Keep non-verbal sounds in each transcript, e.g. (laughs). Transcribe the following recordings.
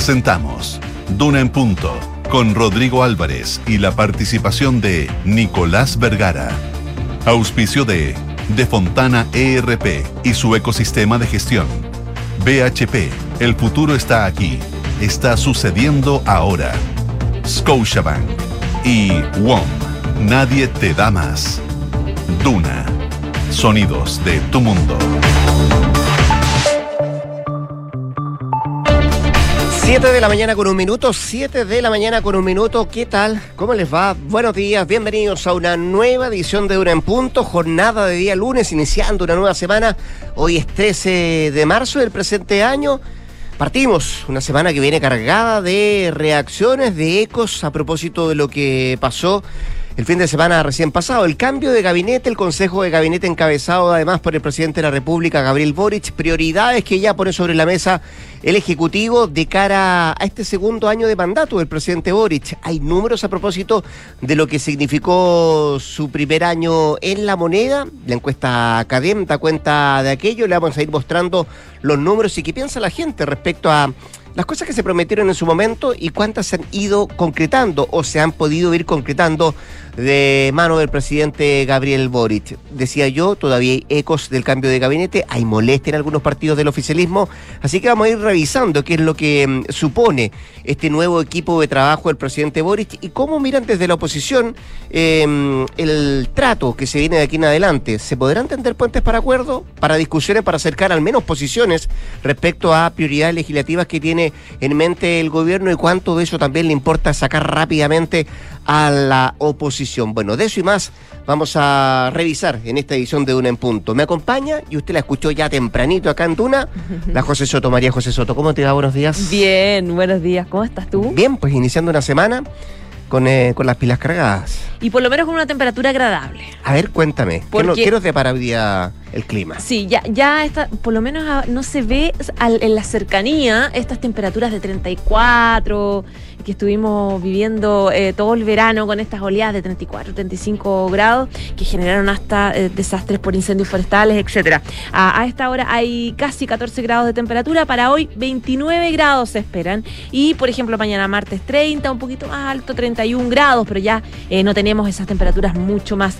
Presentamos Duna en Punto con Rodrigo Álvarez y la participación de Nicolás Vergara. Auspicio de De Fontana ERP y su ecosistema de gestión. BHP, el futuro está aquí. Está sucediendo ahora. Scotiabank y WOM. Nadie te da más. Duna. Sonidos de tu mundo. 7 de la mañana con un minuto, 7 de la mañana con un minuto. ¿Qué tal? ¿Cómo les va? Buenos días, bienvenidos a una nueva edición de Una en Punto, jornada de día lunes, iniciando una nueva semana. Hoy es 13 de marzo del presente año. Partimos, una semana que viene cargada de reacciones, de ecos a propósito de lo que pasó el fin de semana recién pasado. El cambio de gabinete, el Consejo de Gabinete encabezado además por el presidente de la República, Gabriel Boric, prioridades que ya pone sobre la mesa el Ejecutivo de cara a este segundo año de mandato del presidente Boric. Hay números a propósito de lo que significó su primer año en la moneda. La encuesta Academ da cuenta de aquello. Le vamos a ir mostrando los números y qué piensa la gente respecto a las cosas que se prometieron en su momento y cuántas se han ido concretando o se han podido ir concretando de mano del presidente Gabriel Boric. Decía yo, todavía hay ecos del cambio de gabinete, hay molestia en algunos partidos del oficialismo, así que vamos a ir revisando qué es lo que mm, supone este nuevo equipo de trabajo del presidente Boric y cómo miran desde la oposición em, el trato que se viene de aquí en adelante. ¿Se podrán tender puentes para acuerdo, para discusiones, para acercar al menos posiciones respecto a prioridades legislativas que tiene en mente el gobierno y cuánto de eso también le importa sacar rápidamente a la oposición. Bueno, de eso y más vamos a revisar en esta edición de Duna en Punto. Me acompaña y usted la escuchó ya tempranito acá en Duna, (laughs) la José Soto, María José Soto. ¿Cómo te va? Buenos días. Bien, buenos días. ¿Cómo estás tú? Bien, pues iniciando una semana con, eh, con las pilas cargadas. Y por lo menos con una temperatura agradable. A ver, cuéntame. ¿Qué, no, ¿qué nos depara hoy día el clima? Sí, ya, ya está, por lo menos no se ve al- en la cercanía estas temperaturas de 34 que estuvimos viviendo eh, todo el verano con estas oleadas de 34, 35 grados que generaron hasta eh, desastres por incendios forestales, etcétera. A, esta hora hay casi 14 grados de temperatura, para hoy 29 grados se esperan y por ejemplo mañana martes 30, un poquito más alto, 31 grados, pero ya eh, no tenemos esas temperaturas mucho más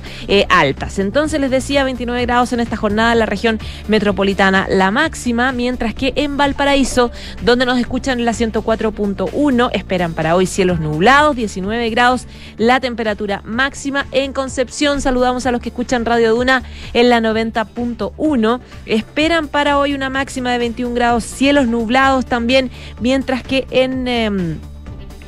altas. Entonces les decía 29 grados en esta jornada en la región metropolitana, la máxima, mientras que en Valparaíso, donde nos escuchan la 104.1, esperan para hoy cielos nublados, 19 grados, la temperatura máxima. En Concepción saludamos a los que escuchan Radio Duna en la 90.1, esperan para hoy una máxima de 21 grados, cielos nublados también, mientras que en... em,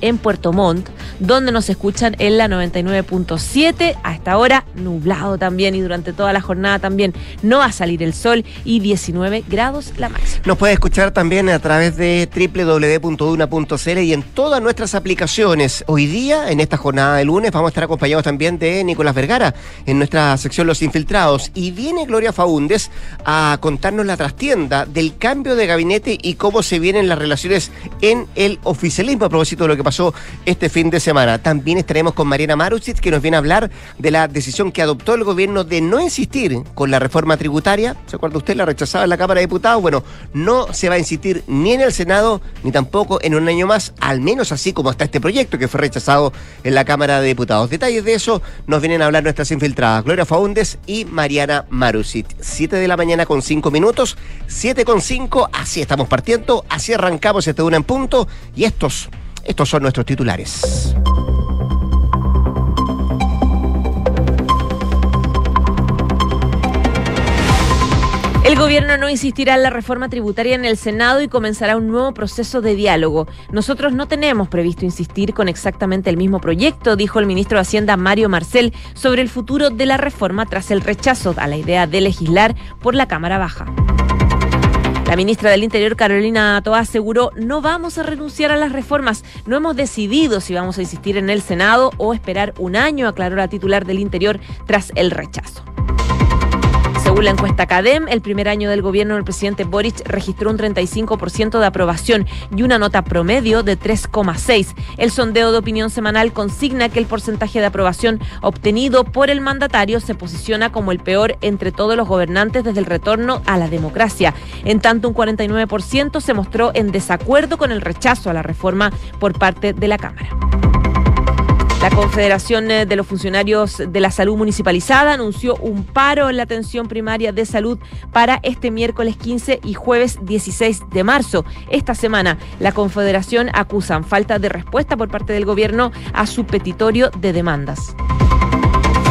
en Puerto Montt, donde nos escuchan en la 99.7. A esta hora, nublado también y durante toda la jornada también no va a salir el sol y 19 grados la máxima. Nos puede escuchar también a través de www.duna.cl y en todas nuestras aplicaciones. Hoy día, en esta jornada de lunes, vamos a estar acompañados también de Nicolás Vergara en nuestra sección Los Infiltrados. Y viene Gloria Faúndes a contarnos la trastienda del cambio de gabinete y cómo se vienen las relaciones en el oficialismo a propósito de lo que pasó este fin de semana. También estaremos con Mariana Marusic, que nos viene a hablar de la decisión que adoptó el gobierno de no insistir con la reforma tributaria. ¿Se acuerda usted? La rechazaba en la Cámara de Diputados. Bueno, no se va a insistir ni en el Senado, ni tampoco en un año más, al menos así como está este proyecto que fue rechazado en la Cámara de Diputados. Detalles de eso nos vienen a hablar nuestras infiltradas, Gloria Faúndes y Mariana Marusic. 7 de la mañana con 5 minutos, 7 con 5, así estamos partiendo, así arrancamos este una en punto y estos, estos son nuestros titulares. El gobierno no insistirá en la reforma tributaria en el Senado y comenzará un nuevo proceso de diálogo. Nosotros no tenemos previsto insistir con exactamente el mismo proyecto, dijo el ministro de Hacienda Mario Marcel sobre el futuro de la reforma tras el rechazo a la idea de legislar por la Cámara Baja. La ministra del Interior, Carolina Toa, aseguró, no vamos a renunciar a las reformas, no hemos decidido si vamos a insistir en el Senado o esperar un año, aclaró la titular del Interior tras el rechazo. Según la encuesta CADEM, el primer año del gobierno del presidente Boric registró un 35% de aprobación y una nota promedio de 3,6. El sondeo de opinión semanal consigna que el porcentaje de aprobación obtenido por el mandatario se posiciona como el peor entre todos los gobernantes desde el retorno a la democracia. En tanto, un 49% se mostró en desacuerdo con el rechazo a la reforma por parte de la Cámara. La Confederación eh, de los Funcionarios de la Salud Municipalizada anunció un paro en la atención primaria de salud para este miércoles 15 y jueves 16 de marzo. Esta semana, la Confederación acusan falta de respuesta por parte del gobierno a su petitorio de demandas.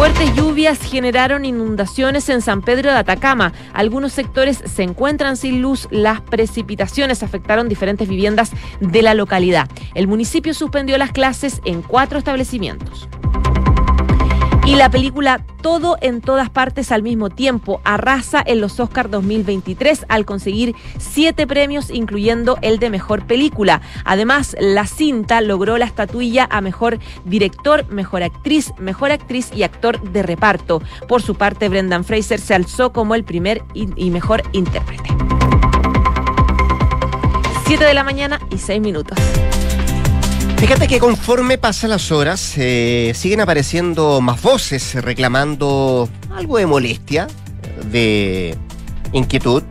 Fuertes lluvias generaron inundaciones en San Pedro de Atacama. Algunos sectores se encuentran sin luz. Las precipitaciones afectaron diferentes viviendas de la localidad. El municipio suspendió las clases en cuatro establecimientos. Y la película Todo en todas partes al mismo tiempo arrasa en los Oscars 2023 al conseguir siete premios, incluyendo el de mejor película. Además, la cinta logró la estatuilla a mejor director, mejor actriz, mejor actriz y actor de reparto. Por su parte, Brendan Fraser se alzó como el primer y mejor intérprete. Siete de la mañana y seis minutos. Fíjate que conforme pasan las horas, eh, siguen apareciendo más voces reclamando algo de molestia, de inquietud,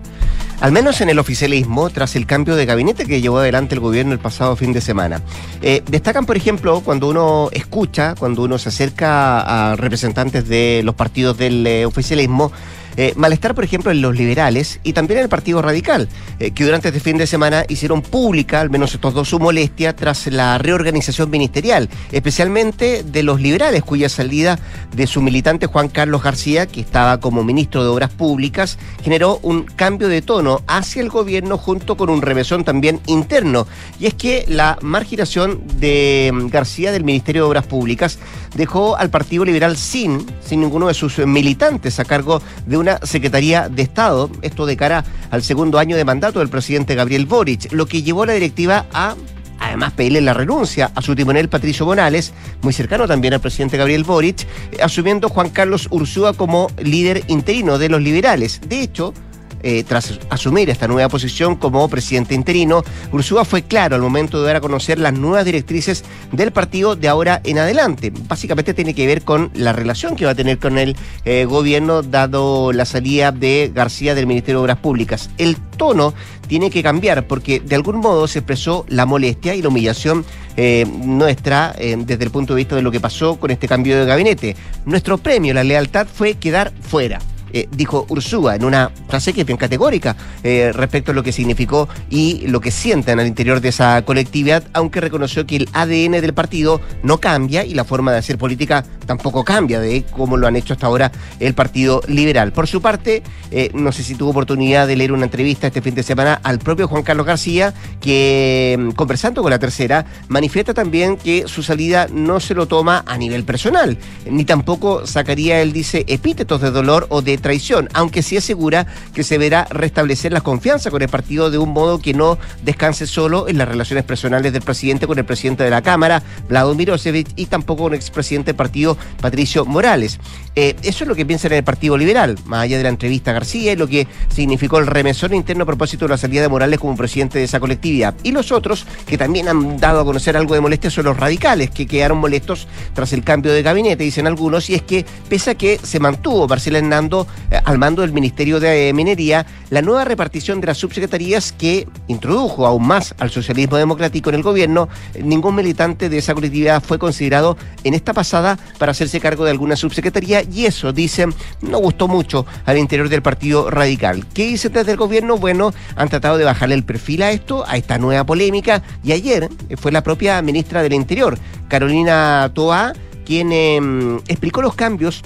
al menos en el oficialismo, tras el cambio de gabinete que llevó adelante el gobierno el pasado fin de semana. Eh, destacan, por ejemplo, cuando uno escucha, cuando uno se acerca a representantes de los partidos del eh, oficialismo, eh, malestar, por ejemplo, en los liberales y también en el Partido Radical, eh, que durante este fin de semana hicieron pública, al menos estos dos, su molestia tras la reorganización ministerial, especialmente de los liberales, cuya salida de su militante Juan Carlos García, que estaba como ministro de Obras Públicas, generó un cambio de tono hacia el gobierno junto con un revesón también interno. Y es que la marginación de mm, García del Ministerio de Obras Públicas dejó al Partido Liberal sin, sin ninguno de sus militantes a cargo de una Secretaría de Estado, esto de cara al segundo año de mandato del presidente Gabriel Boric, lo que llevó a la directiva a además pedirle la renuncia a su timonel Patricio Bonales, muy cercano también al presidente Gabriel Boric, asumiendo Juan Carlos Ursúa como líder interino de los liberales. De hecho, eh, tras asumir esta nueva posición como presidente interino, Ursúa fue claro al momento de dar a conocer las nuevas directrices del partido de ahora en adelante. Básicamente tiene que ver con la relación que va a tener con el eh, gobierno dado la salida de García del Ministerio de Obras Públicas. El tono tiene que cambiar porque de algún modo se expresó la molestia y la humillación eh, nuestra desde el punto de vista de lo que pasó con este cambio de gabinete. Nuestro premio, la lealtad, fue quedar fuera. Eh, dijo Ursúa en una frase que es bien categórica eh, respecto a lo que significó y lo que sienten al interior de esa colectividad, aunque reconoció que el ADN del partido no cambia y la forma de hacer política tampoco cambia de cómo lo han hecho hasta ahora el Partido Liberal. Por su parte, eh, no sé si tuvo oportunidad de leer una entrevista este fin de semana al propio Juan Carlos García, que mm, conversando con la tercera, manifiesta también que su salida no se lo toma a nivel personal, ni tampoco sacaría, él dice, epítetos de dolor o de traición, aunque sí asegura que se verá restablecer la confianza con el partido de un modo que no descanse solo en las relaciones personales del presidente con el presidente de la Cámara, Vladimir Mirosevic, y tampoco con el expresidente del partido, Patricio Morales. Eh, eso es lo que piensa en el Partido Liberal, más allá de la entrevista a García y lo que significó el remesón interno a propósito de la salida de Morales como presidente de esa colectividad. Y los otros, que también han dado a conocer algo de molestia, son los radicales, que quedaron molestos tras el cambio de gabinete, dicen algunos, y es que pese a que se mantuvo Marcela Hernando eh, al mando del Ministerio de Minería, la nueva repartición de las subsecretarías que introdujo aún más al socialismo democrático en el gobierno, eh, ningún militante de esa colectividad fue considerado en esta pasada para hacerse cargo de alguna subsecretaría y eso, dicen, no gustó mucho al interior del Partido Radical. ¿Qué dice desde el gobierno? Bueno, han tratado de bajarle el perfil a esto, a esta nueva polémica y ayer eh, fue la propia ministra del Interior, Carolina Toa, quien em, explicó los cambios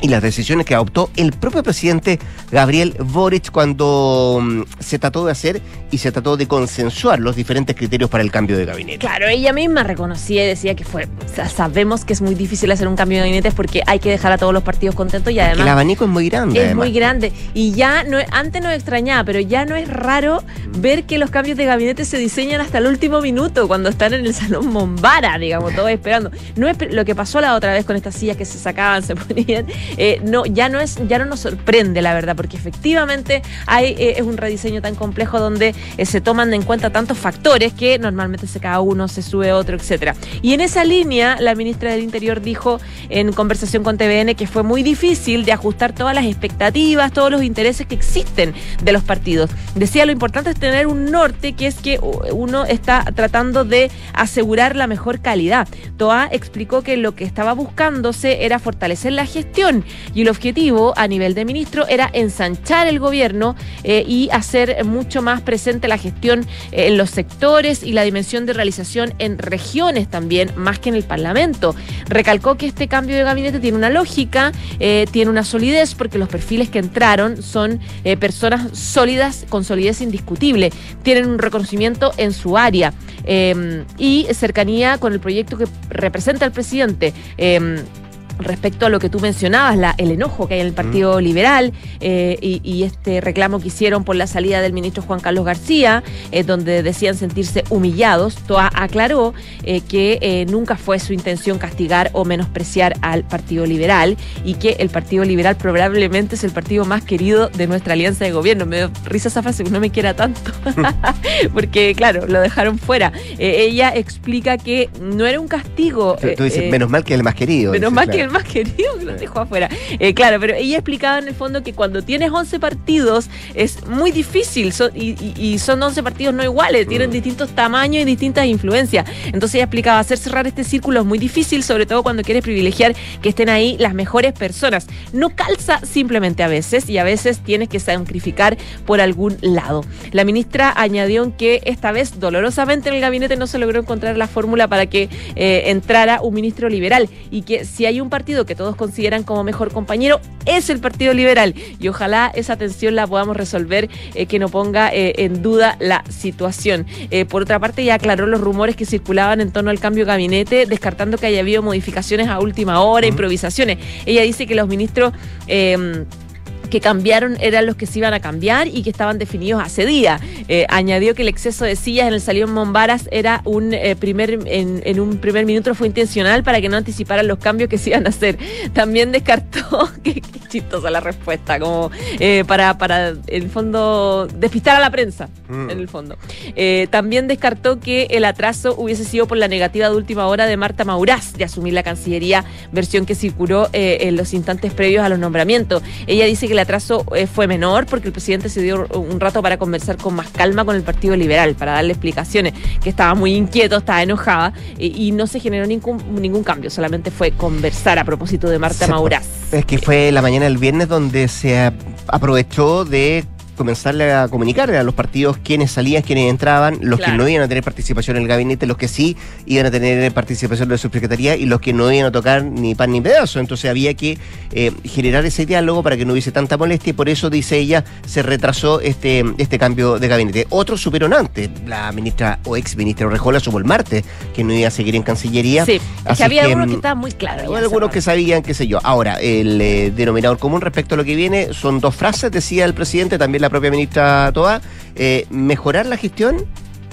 y las decisiones que adoptó el propio presidente Gabriel Boric cuando mm, se trató de hacer y se trató de consensuar los diferentes criterios para el cambio de gabinete. Claro, ella misma reconocía y decía que fue, sabemos que es muy difícil hacer un cambio de gabinete porque hay que dejar a todos los partidos contentos y además... el abanico es muy grande. Es muy grande. Y ya, no, antes no extrañaba, pero ya no es raro ver que los cambios de gabinete se diseñan hasta el último minuto, cuando están en el salón Mombara, digamos, todos esperando. No es lo que pasó la otra vez con estas sillas que se sacaban, (laughs) se ponían eh, no, ya no es, ya no nos sorprende, la verdad, porque efectivamente hay, eh, es un rediseño tan complejo donde eh, se toman en cuenta tantos factores que normalmente se cada uno, se sube otro, etcétera. Y en esa línea, la ministra del Interior dijo en conversación con TVN que fue muy difícil de ajustar todas las expectativas, todos los intereses que existen de los partidos. Decía lo importante es tener un norte, que es que uno está tratando de asegurar la mejor calidad. Toa explicó que lo que estaba buscándose era fortalecer la gestión y el objetivo a nivel de ministro era ensanchar el gobierno eh, y hacer mucho más presente la gestión eh, en los sectores y la dimensión de realización en regiones también, más que en el Parlamento. Recalcó que este cambio de gabinete tiene una lógica, eh, tiene una solidez, porque los perfiles que entraron son personas sólidas, con solidez indiscutible, tienen un reconocimiento en su área y cercanía con el proyecto que representa el presidente. Respecto a lo que tú mencionabas, la, el enojo que hay en el Partido Liberal eh, y, este reclamo que hicieron por la salida del ministro Juan Carlos García, eh, donde decían sentirse humillados, Toa aclaró eh, que nunca fue su intención castigar o menospreciar al Partido Liberal y que el Partido Liberal probablemente es el partido más querido de nuestra alianza de gobierno. Me dio risa esa frase, no me quiera tanto, (laughs) porque claro, lo dejaron fuera. ella explica que no era un castigo. tú dices, menos mal que el más querido. Menos mal que el más querido que lo dejó afuera. Eh, claro, pero ella explicaba en el fondo que cuando tienes 11 partidos es muy difícil y, son 11 partidos no iguales, tienen mm. distintos tamaños y distintas influencias. Entonces ella explicaba, hacer cerrar este círculo es muy difícil, sobre todo cuando quieres privilegiar que estén ahí las mejores personas. No calza simplemente a veces y a veces tienes que sacrificar por algún lado. La ministra añadió que esta vez dolorosamente en el gabinete no se logró encontrar la fórmula para que eh, entrara un ministro liberal y que si hay un partido que todos consideran como mejor compañero es el Partido Liberal y ojalá esa tensión la podamos resolver, eh, que no ponga eh, en duda la situación. Eh, por otra parte, ya aclaró los rumores que circulaban en torno al cambio de gabinete, descartando que haya habido modificaciones a última hora, improvisaciones. Ella dice que los ministros que cambiaron eran los que se iban a cambiar y que estaban definidos hace día. Eh, añadió que el exceso de sillas en el Salón Mombaras era un eh, primer en, un primer minuto fue intencional para que no anticiparan los cambios que se iban a hacer. También descartó, (laughs) que chistosa la respuesta, como eh, para, para, en el fondo, despistar a la prensa, mm. en el fondo. también descartó que el atraso hubiese sido por la negativa de última hora de Marta Maurás de asumir la Cancillería, versión que circuló en los instantes previos a los nombramientos. Ella dice que la atraso eh, fue menor porque el presidente se dio un rato para conversar con más calma con el Partido Liberal, para darle explicaciones, que estaba muy inquieto, estaba enojada eh, y no se generó ningún, ningún cambio, solamente fue conversar a propósito de Marta Mauraz. Es que fue la mañana del viernes donde se aprovechó de comenzarle a comunicar a los partidos quiénes salían, quiénes entraban, los que no iban a tener participación en el gabinete, los que sí iban a tener participación de la subsecretaría y los que no iban a tocar ni pan ni pedazo. Entonces había que eh, generar ese diálogo para que no hubiese tanta molestia y por eso, dice ella, se retrasó este, este cambio de gabinete. Otros supieron antes. La ministra o ex ministra Orejola supo el martes que no iba a seguir en Cancillería. Sí, que había algunos que estaban muy claros. Algunos que sabían, qué sé yo. Ahora, el eh, denominador común respecto a lo que viene son dos frases, decía el presidente, también la propia ministra Toa, eh, mejorar la gestión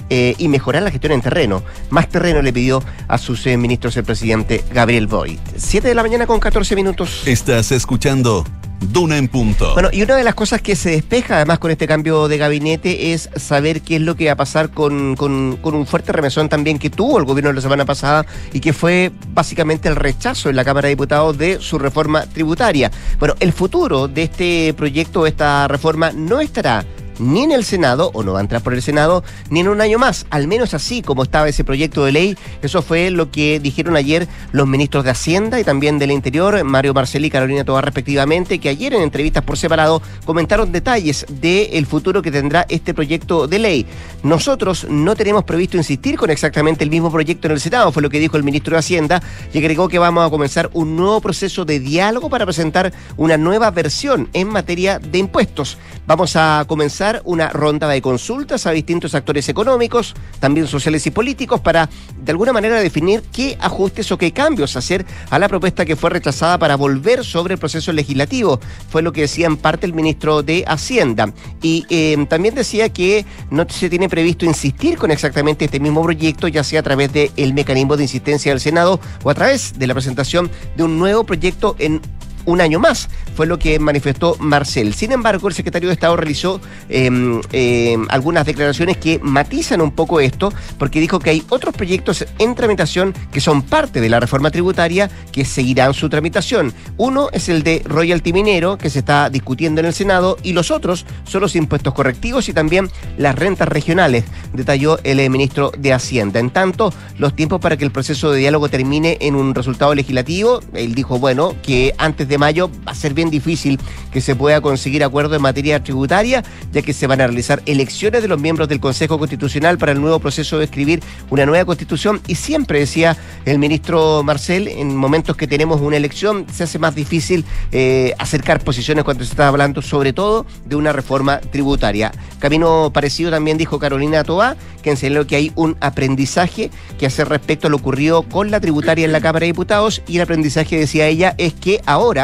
eh, y mejorar la gestión en terreno. Más terreno le pidió a sus eh, ministros el presidente Gabriel Boyd. Siete de la mañana con 14 minutos. Estás escuchando Duna en punto. Bueno, y una de las cosas que se despeja además con este cambio de gabinete es saber qué es lo que va a pasar con, con, un fuerte remesón también que tuvo el gobierno la semana pasada y que fue básicamente el rechazo en la Cámara de Diputados de su reforma tributaria. Bueno, el futuro de este proyecto, de esta reforma, no estará ni en el Senado, o no va a entrar por el Senado, ni en un año más, al menos así como estaba ese proyecto de ley. Eso fue lo que dijeron ayer los ministros de Hacienda y también del Interior, Mario Marceli y Carolina Tobar respectivamente, que ayer en entrevistas por separado comentaron detalles del futuro que tendrá este proyecto de ley. Nosotros no tenemos previsto insistir con exactamente el mismo proyecto en el Senado, fue lo que dijo el ministro de Hacienda, y agregó que vamos a comenzar un nuevo proceso de diálogo para presentar una nueva versión en materia de impuestos. Vamos a comenzar una ronda de consultas a distintos actores económicos, también sociales y políticos, para de alguna manera definir qué ajustes o qué cambios hacer a la propuesta que fue rechazada para volver sobre el proceso legislativo. Fue lo que decía en parte el ministro de Hacienda. Y eh, también decía que no se tiene previsto insistir con exactamente este mismo proyecto, ya sea a través del mecanismo de insistencia del Senado o a través de la presentación de un nuevo proyecto en un año más, fue lo que manifestó Marcel. Sin embargo, el secretario de Estado realizó em, em, algunas declaraciones que matizan un poco esto, porque dijo que hay otros proyectos en tramitación que son parte de la reforma tributaria que seguirán su tramitación. Uno es el de royalty minero, que se está discutiendo en el Senado, y los otros son los impuestos correctivos y también las rentas regionales, detalló el eh, ministro de Hacienda. En tanto, los tiempos para que el proceso de diálogo termine en un resultado legislativo, él dijo, bueno, que antes de mayo va a ser bien difícil que se pueda conseguir acuerdo en materia tributaria, ya que se van a realizar elecciones de los miembros del Consejo Constitucional para el nuevo proceso de escribir una nueva constitución y siempre decía el ministro Marcel, en momentos que tenemos una elección se hace más difícil eh, acercar posiciones cuando se está hablando sobre todo de una reforma tributaria. Camino parecido también dijo Carolina Toa, que enseñó que hay un aprendizaje que hace respecto a lo ocurrido con la tributaria en la Cámara de Diputados y el aprendizaje, decía ella, es que ahora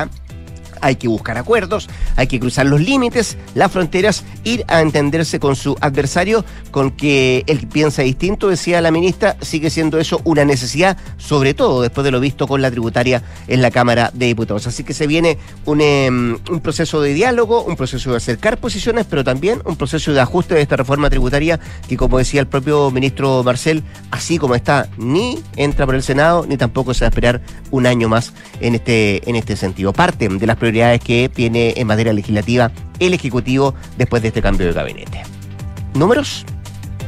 hay que buscar acuerdos, hay que cruzar los límites, las fronteras, ir a entenderse con su adversario, con que él piensa distinto, decía la ministra, sigue siendo eso una necesidad, sobre todo después de lo visto con la tributaria en la Cámara de Diputados. Así que se viene un, em, un proceso de diálogo, un proceso de acercar posiciones, pero también un proceso de ajuste de esta reforma tributaria que, como decía el propio ministro Marcel, así como está, ni entra por el Senado, ni tampoco se va a esperar un año más en este, en este sentido. Parte de las prioridades que tiene en materia legislativa el Ejecutivo después de este cambio de gabinete. ¿Números?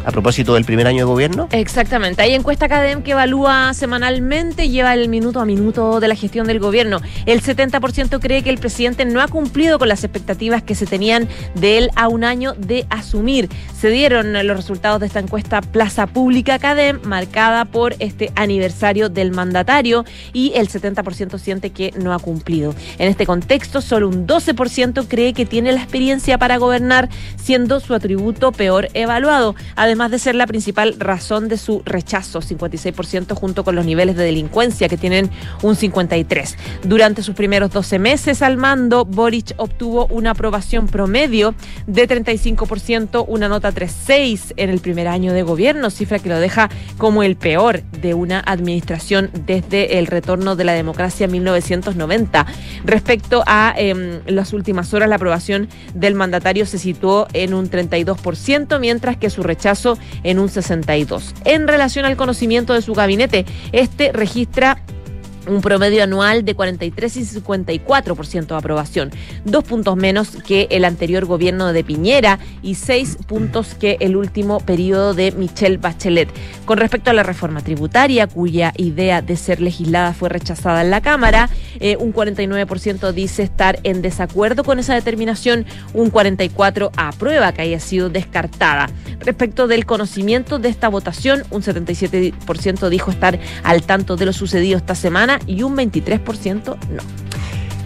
A propósito del primer año de gobierno? Exactamente. Hay encuesta Academ que evalúa semanalmente, lleva el minuto a minuto de la gestión del gobierno. El 70% cree que el presidente no ha cumplido con las expectativas que se tenían de él a un año de asumir. Se dieron los resultados de esta encuesta Plaza Pública Academ, marcada por este aniversario del mandatario, y el 70% siente que no ha cumplido. En este contexto, solo un 12% cree que tiene la experiencia para gobernar, siendo su atributo peor evaluado de ser la principal razón de su rechazo, 56% junto con los niveles de delincuencia que tienen un 53%. Durante sus primeros 12 meses al mando, Boric obtuvo una aprobación promedio de 35%, una nota 3.6 en el primer año de gobierno, cifra que lo deja como el peor de una administración desde el retorno de la democracia en 1990. Respecto a em, las últimas horas, la aprobación del mandatario se situó en un 32%, mientras que su rechazo en un 62. En relación al conocimiento de su gabinete, este registra un promedio anual de 43 y 54% de aprobación, dos puntos menos que el anterior gobierno de Piñera y seis puntos que el último periodo de Michelle Bachelet. Con respecto a la reforma tributaria, cuya idea de ser legislada fue rechazada en la Cámara, eh, un 49% dice estar en desacuerdo con esa determinación, un 44% aprueba que haya sido descartada. Respecto del conocimiento de esta votación, un 77% dijo estar al tanto de lo sucedido esta semana y un 23% no.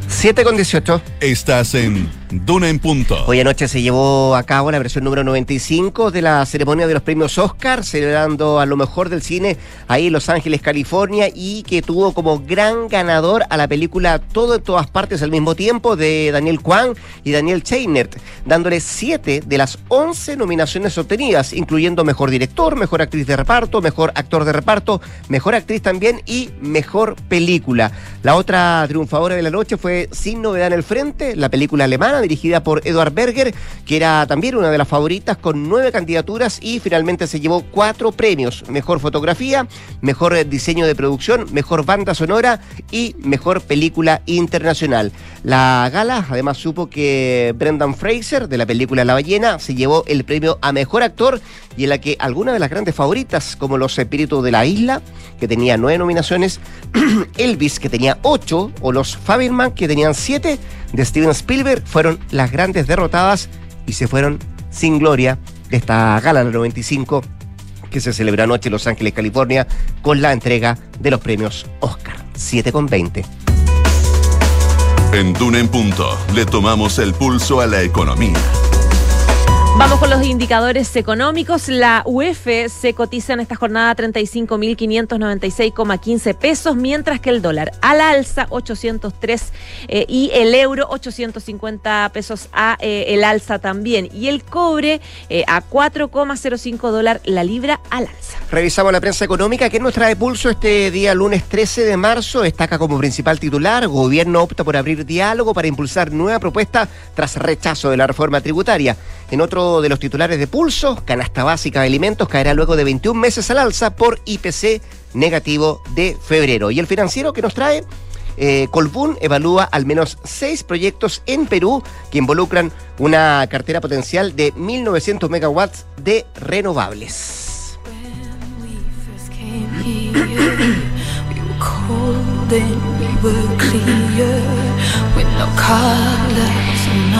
7 con 18. Estás en Duna en Punto. Hoy anoche se llevó a cabo la versión número 95 de la ceremonia de los premios Oscar, celebrando a lo mejor del cine ahí en Los Ángeles, California, y que tuvo como gran ganador a la película Todo en todas partes al mismo tiempo de Daniel Kwan y Daniel Cheinert, dándole 7 de las 11 nominaciones obtenidas, incluyendo mejor director, mejor actriz de reparto, mejor actor de reparto, mejor actriz también y mejor película. La otra triunfadora de la noche fue sin novedad en el frente, la película alemana dirigida por Edward Berger, que era también una de las favoritas con nueve candidaturas y finalmente se llevó cuatro premios. Mejor fotografía, mejor diseño de producción, mejor banda sonora y mejor película internacional. La gala además supo que Brendan Fraser de la película La ballena se llevó el premio a mejor actor y en la que algunas de las grandes favoritas como Los Espíritus de la Isla, que tenía nueve nominaciones, (clears throat) Elvis, que tenía ocho, o Los Fabelman, que tenían siete, de Steven Spielberg, fueron las grandes derrotadas y se fueron sin gloria de esta gala del 95 que se celebró anoche en Los Ángeles, California, con la entrega de los premios Oscar. 7 con 20. En Duna en Punto le tomamos el pulso a la economía. Vamos con los indicadores económicos. La UEF se cotiza en esta jornada 35.596,15 pesos, mientras que el dólar al alza 803 eh, y el euro 850 pesos a eh, el alza también. Y el cobre eh, a 4,05 dólar la libra al alza. Revisamos la prensa económica que nos trae pulso este día lunes 13 de marzo. Destaca como principal titular, gobierno opta por abrir diálogo para impulsar nueva propuesta tras rechazo de la reforma tributaria. En otro de los titulares de pulso, canasta básica de alimentos caerá luego de 21 meses al alza por IPC negativo de febrero. Y el financiero que nos trae, eh, Colbún evalúa al menos seis proyectos en Perú que involucran una cartera potencial de 1.900 megawatts de renovables.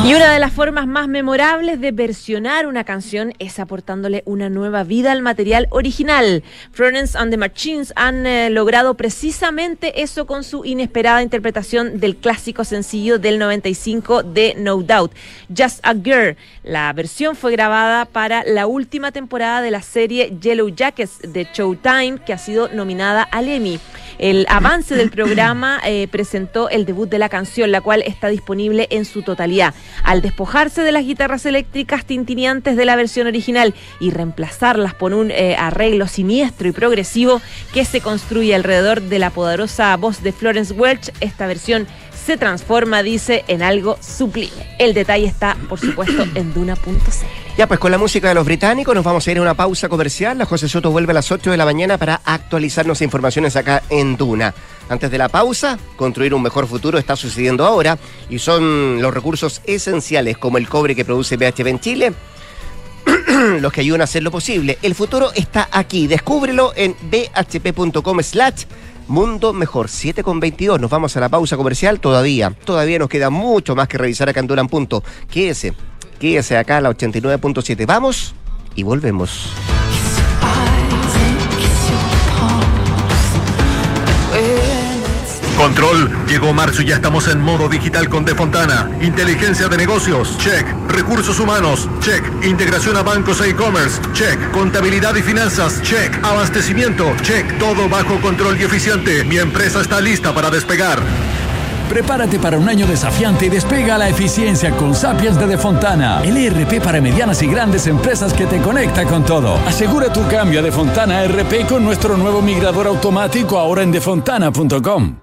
Y una de las formas más memorables de versionar una canción es aportándole una nueva vida al material original. Florence and the Machines han eh, logrado precisamente eso con su inesperada interpretación del clásico sencillo del 95 de No Doubt, Just a Girl. La versión fue grabada para la última temporada de la serie Yellow Jackets de Showtime, que ha sido nominada al Emmy. El avance del programa eh, presentó el debut de la canción, la cual está disponible en su totalidad. Al despojarse de las guitarras eléctricas tintineantes de la versión original y reemplazarlas por un eh, arreglo siniestro y progresivo que se construye alrededor de la poderosa voz de Florence Welch, esta versión se transforma, dice, en algo sublime. El detalle está, por supuesto, (clears throat) en duna.cl. Ya, pues con la música de los británicos nos vamos a ir a una pausa comercial. La José Soto vuelve a las 8 de la mañana para actualizarnos informaciones acá en Duna. Antes de la pausa, construir un mejor futuro está sucediendo ahora y son los recursos esenciales como el cobre que produce BHP en Chile (clears throat) los que ayudan a hacer lo posible. El futuro está aquí. Descúbrelo en bhp.com slash Mundo Mejor, 7 con 22. Nos vamos a la pausa comercial todavía. Todavía nos queda mucho más que revisar acá en Duran Punto. Quédese, quédese acá a la 89.7. Vamos y volvemos. Control, llegó marzo y ya estamos en modo digital con Defontana. Inteligencia de negocios, check. Recursos humanos, check. Integración a bancos e e-commerce, check. Contabilidad y finanzas, check. Abastecimiento, check. Todo bajo control y eficiente. Mi empresa está lista para despegar. Prepárate para un año desafiante y despega la eficiencia con Sapiens de Defontana, el ERP para medianas y grandes empresas que te conecta con todo. Asegura tu cambio a Defontana RP con nuestro nuevo migrador automático ahora en defontana.com.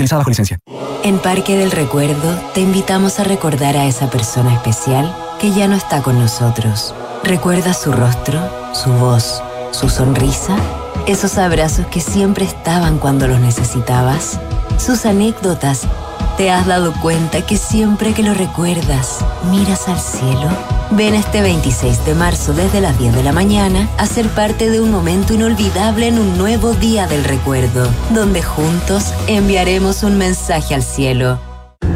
utilizada licencia. En Parque del Recuerdo te invitamos a recordar a esa persona especial que ya no está con nosotros. ¿Recuerdas su rostro, su voz, su sonrisa? Esos abrazos que siempre estaban cuando los necesitabas. Sus anécdotas. ¿Te has dado cuenta que siempre que lo recuerdas, miras al cielo? Ven este 26 de marzo desde las 10 de la mañana a ser parte de un momento inolvidable en un nuevo día del recuerdo, donde juntos enviaremos un mensaje al cielo.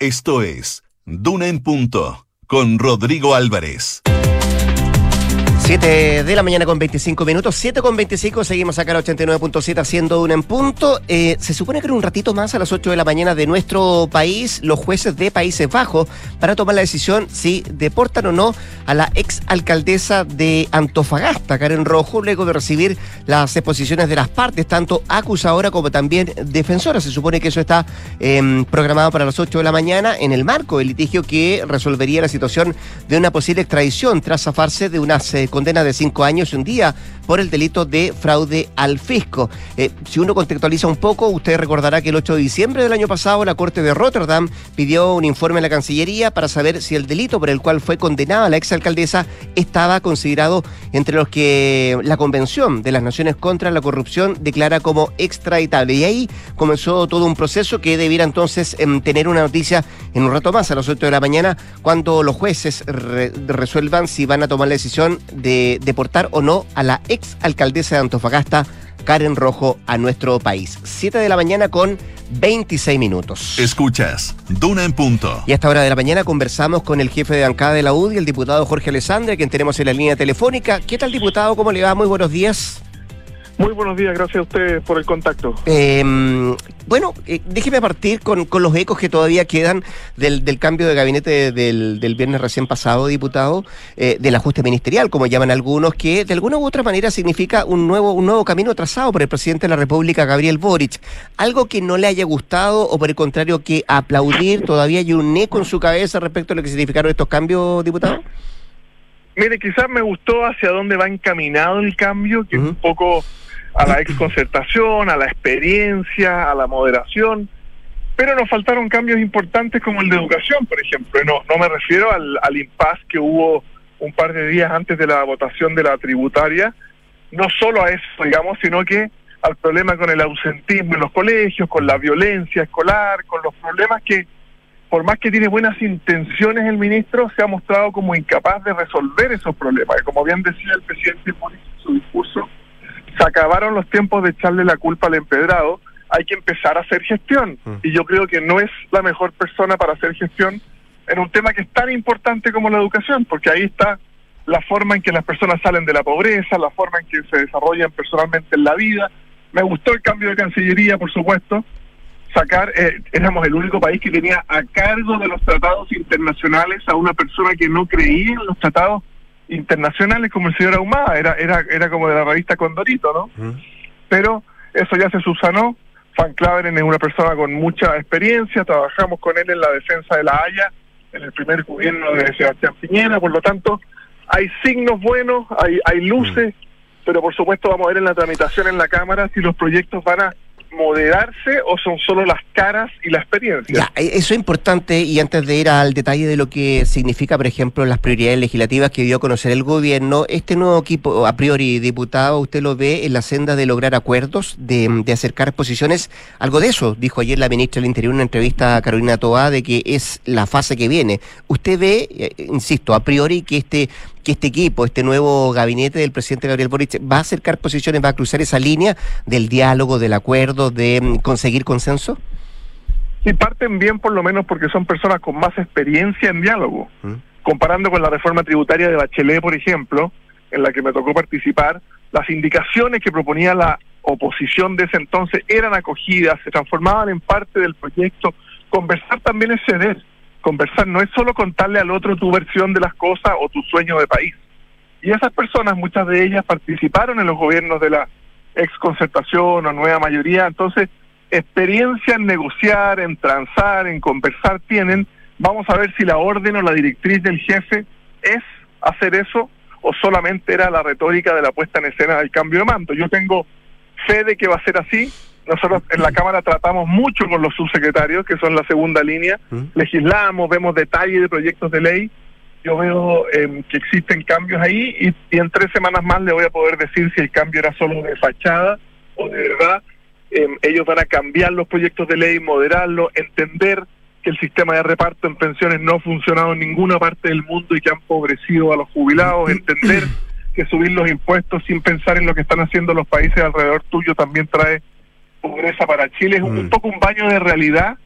Esto es Duna en Punto con Rodrigo Álvarez. 7 de la mañana con 25 minutos, 7 con 25, seguimos acá al 89.7 haciendo una en punto. Eh, se supone que en un ratito más a las 8 de la mañana de nuestro país, los jueces de Países Bajos para tomar la decisión si deportan o no a la ex alcaldesa de Antofagasta, Karen Rojo, luego de recibir las exposiciones de las partes, tanto acusadora como también defensora. Se supone que eso está eh, programado para las 8 de la mañana en el marco del litigio que resolvería la situación de una posible extradición tras zafarse de unas eh, condena de cinco años y un día por el delito de fraude al fisco. Eh, si uno contextualiza un poco, usted recordará que el 8 de diciembre del año pasado la Corte de Rotterdam pidió un informe a la Cancillería para saber si el delito por el cual fue condenada la exalcaldesa estaba considerado entre los que la Convención de las Naciones contra la Corrupción declara como extraditable. Y ahí comenzó todo un proceso que debiera entonces em, tener una noticia en un rato más, a las 8 de la mañana, cuando los jueces resuelvan si van a tomar la decisión de deportar o no a la ex alcaldesa de Antofagasta, Karen Rojo, a nuestro país. 7 de la mañana con 26 minutos. Escuchas, Duna en punto. Y a esta hora de la mañana conversamos con el jefe de bancada de la UDI, el diputado Jorge Alessandra, quien tenemos en la línea telefónica. ¿Qué tal, diputado? ¿Cómo le va? Muy buenos días. Muy buenos días, gracias a ustedes por el contacto. Eh, bueno, eh, déjeme partir con, con, los ecos que todavía quedan del, del cambio de gabinete del, del, viernes recién pasado, diputado, eh, del ajuste ministerial, como llaman algunos, que de alguna u otra manera significa un nuevo, un nuevo camino trazado por el presidente de la República, Gabriel Boric. Algo que no le haya gustado o por el contrario que aplaudir, todavía hay un eco en su cabeza respecto a lo que significaron estos cambios, diputado. Mire, quizás me gustó hacia dónde va encaminado el cambio, que uh -huh. es un poco a la exconcertación, a la experiencia, a la moderación, pero nos faltaron cambios importantes como el de educación, por ejemplo. No, no me refiero al, al impasse que hubo un par de días antes de la votación de la tributaria, no solo a eso, digamos, sino que al problema con el ausentismo en los colegios, con la violencia escolar, con los problemas que, por más que tiene buenas intenciones el ministro, se ha mostrado como incapaz de resolver esos problemas. Y como bien decía el presidente se acabaron los tiempos de echarle la culpa al empedrado, hay que empezar a hacer gestión. Mm. Y yo creo que no es la mejor persona para hacer gestión en un tema que es tan importante como la educación, porque ahí está la forma en que las personas salen de la pobreza, la forma en que se desarrollan personalmente en la vida. Me gustó el cambio de Cancillería, por supuesto. Sacar, eh, éramos el único país que tenía a cargo de los tratados internacionales a una persona que no creía en los tratados internacionales como el señor Ahumada, era, era, era como de la revista Condorito, ¿no? Pero eso ya se subsanó. Van Claveren es una persona con mucha experiencia, trabajamos con él en la defensa de la Haya, en el primer gobierno de Sebastián Piñera, por lo tanto, hay signos buenos, hay, hay luces, pero por supuesto vamos a ver en la tramitación en la Cámara si los proyectos van a moderarse o son solo las caras y la experiencia? Ya, eso es importante y antes de ir al detalle de lo que significa, por ejemplo, las prioridades legislativas que dio a conocer el gobierno, este nuevo equipo, a priori diputado, ¿usted lo ve en la senda de lograr acuerdos, de, de acercar posiciones? Algo de eso dijo ayer la ministra del Interior en una entrevista a Carolina Toá de que es la fase que viene. ¿Usted ve, eh, insisto, a priori que este que este equipo, este nuevo gabinete del presidente Gabriel Boric, va a acercar posiciones, va a cruzar esa línea del diálogo, del acuerdo, de mm, conseguir consenso? Sí, parten bien por lo menos porque son personas con más experiencia en diálogo. ¿Mm? Comparando con la reforma tributaria de Bachelet, por ejemplo, en la que me tocó participar, las indicaciones que proponía la oposición de ese entonces eran acogidas, se transformaban en parte del proyecto. Conversar también es ceder conversar no es solo contarle al otro tu versión de las cosas o tu sueño de país. Y esas personas, muchas de ellas participaron en los gobiernos de la exconcertación o nueva mayoría, entonces experiencia en negociar, en transar, en conversar tienen. Vamos a ver si la orden o la directriz del jefe es hacer eso o solamente era la retórica de la puesta en escena del cambio de mando. Yo tengo fe de que va a ser así, nosotros en la Cámara tratamos mucho con los subsecretarios, que son la segunda línea, legislamos, vemos detalles de proyectos de ley. Yo veo eh, que existen cambios ahí y, y, en tres semanas más le voy a poder decir si el cambio era solo de fachada o de verdad. Eh, ellos van a cambiar los proyectos de ley, moderarlos, entender que el sistema de reparto en pensiones no ha funcionado en ninguna parte del mundo y que han empobrecido a los jubilados, entender que subir los impuestos sin pensar en lo que están haciendo los países alrededor tuyo también trae pobreza para Chile es un, mm. poco un baño de realidad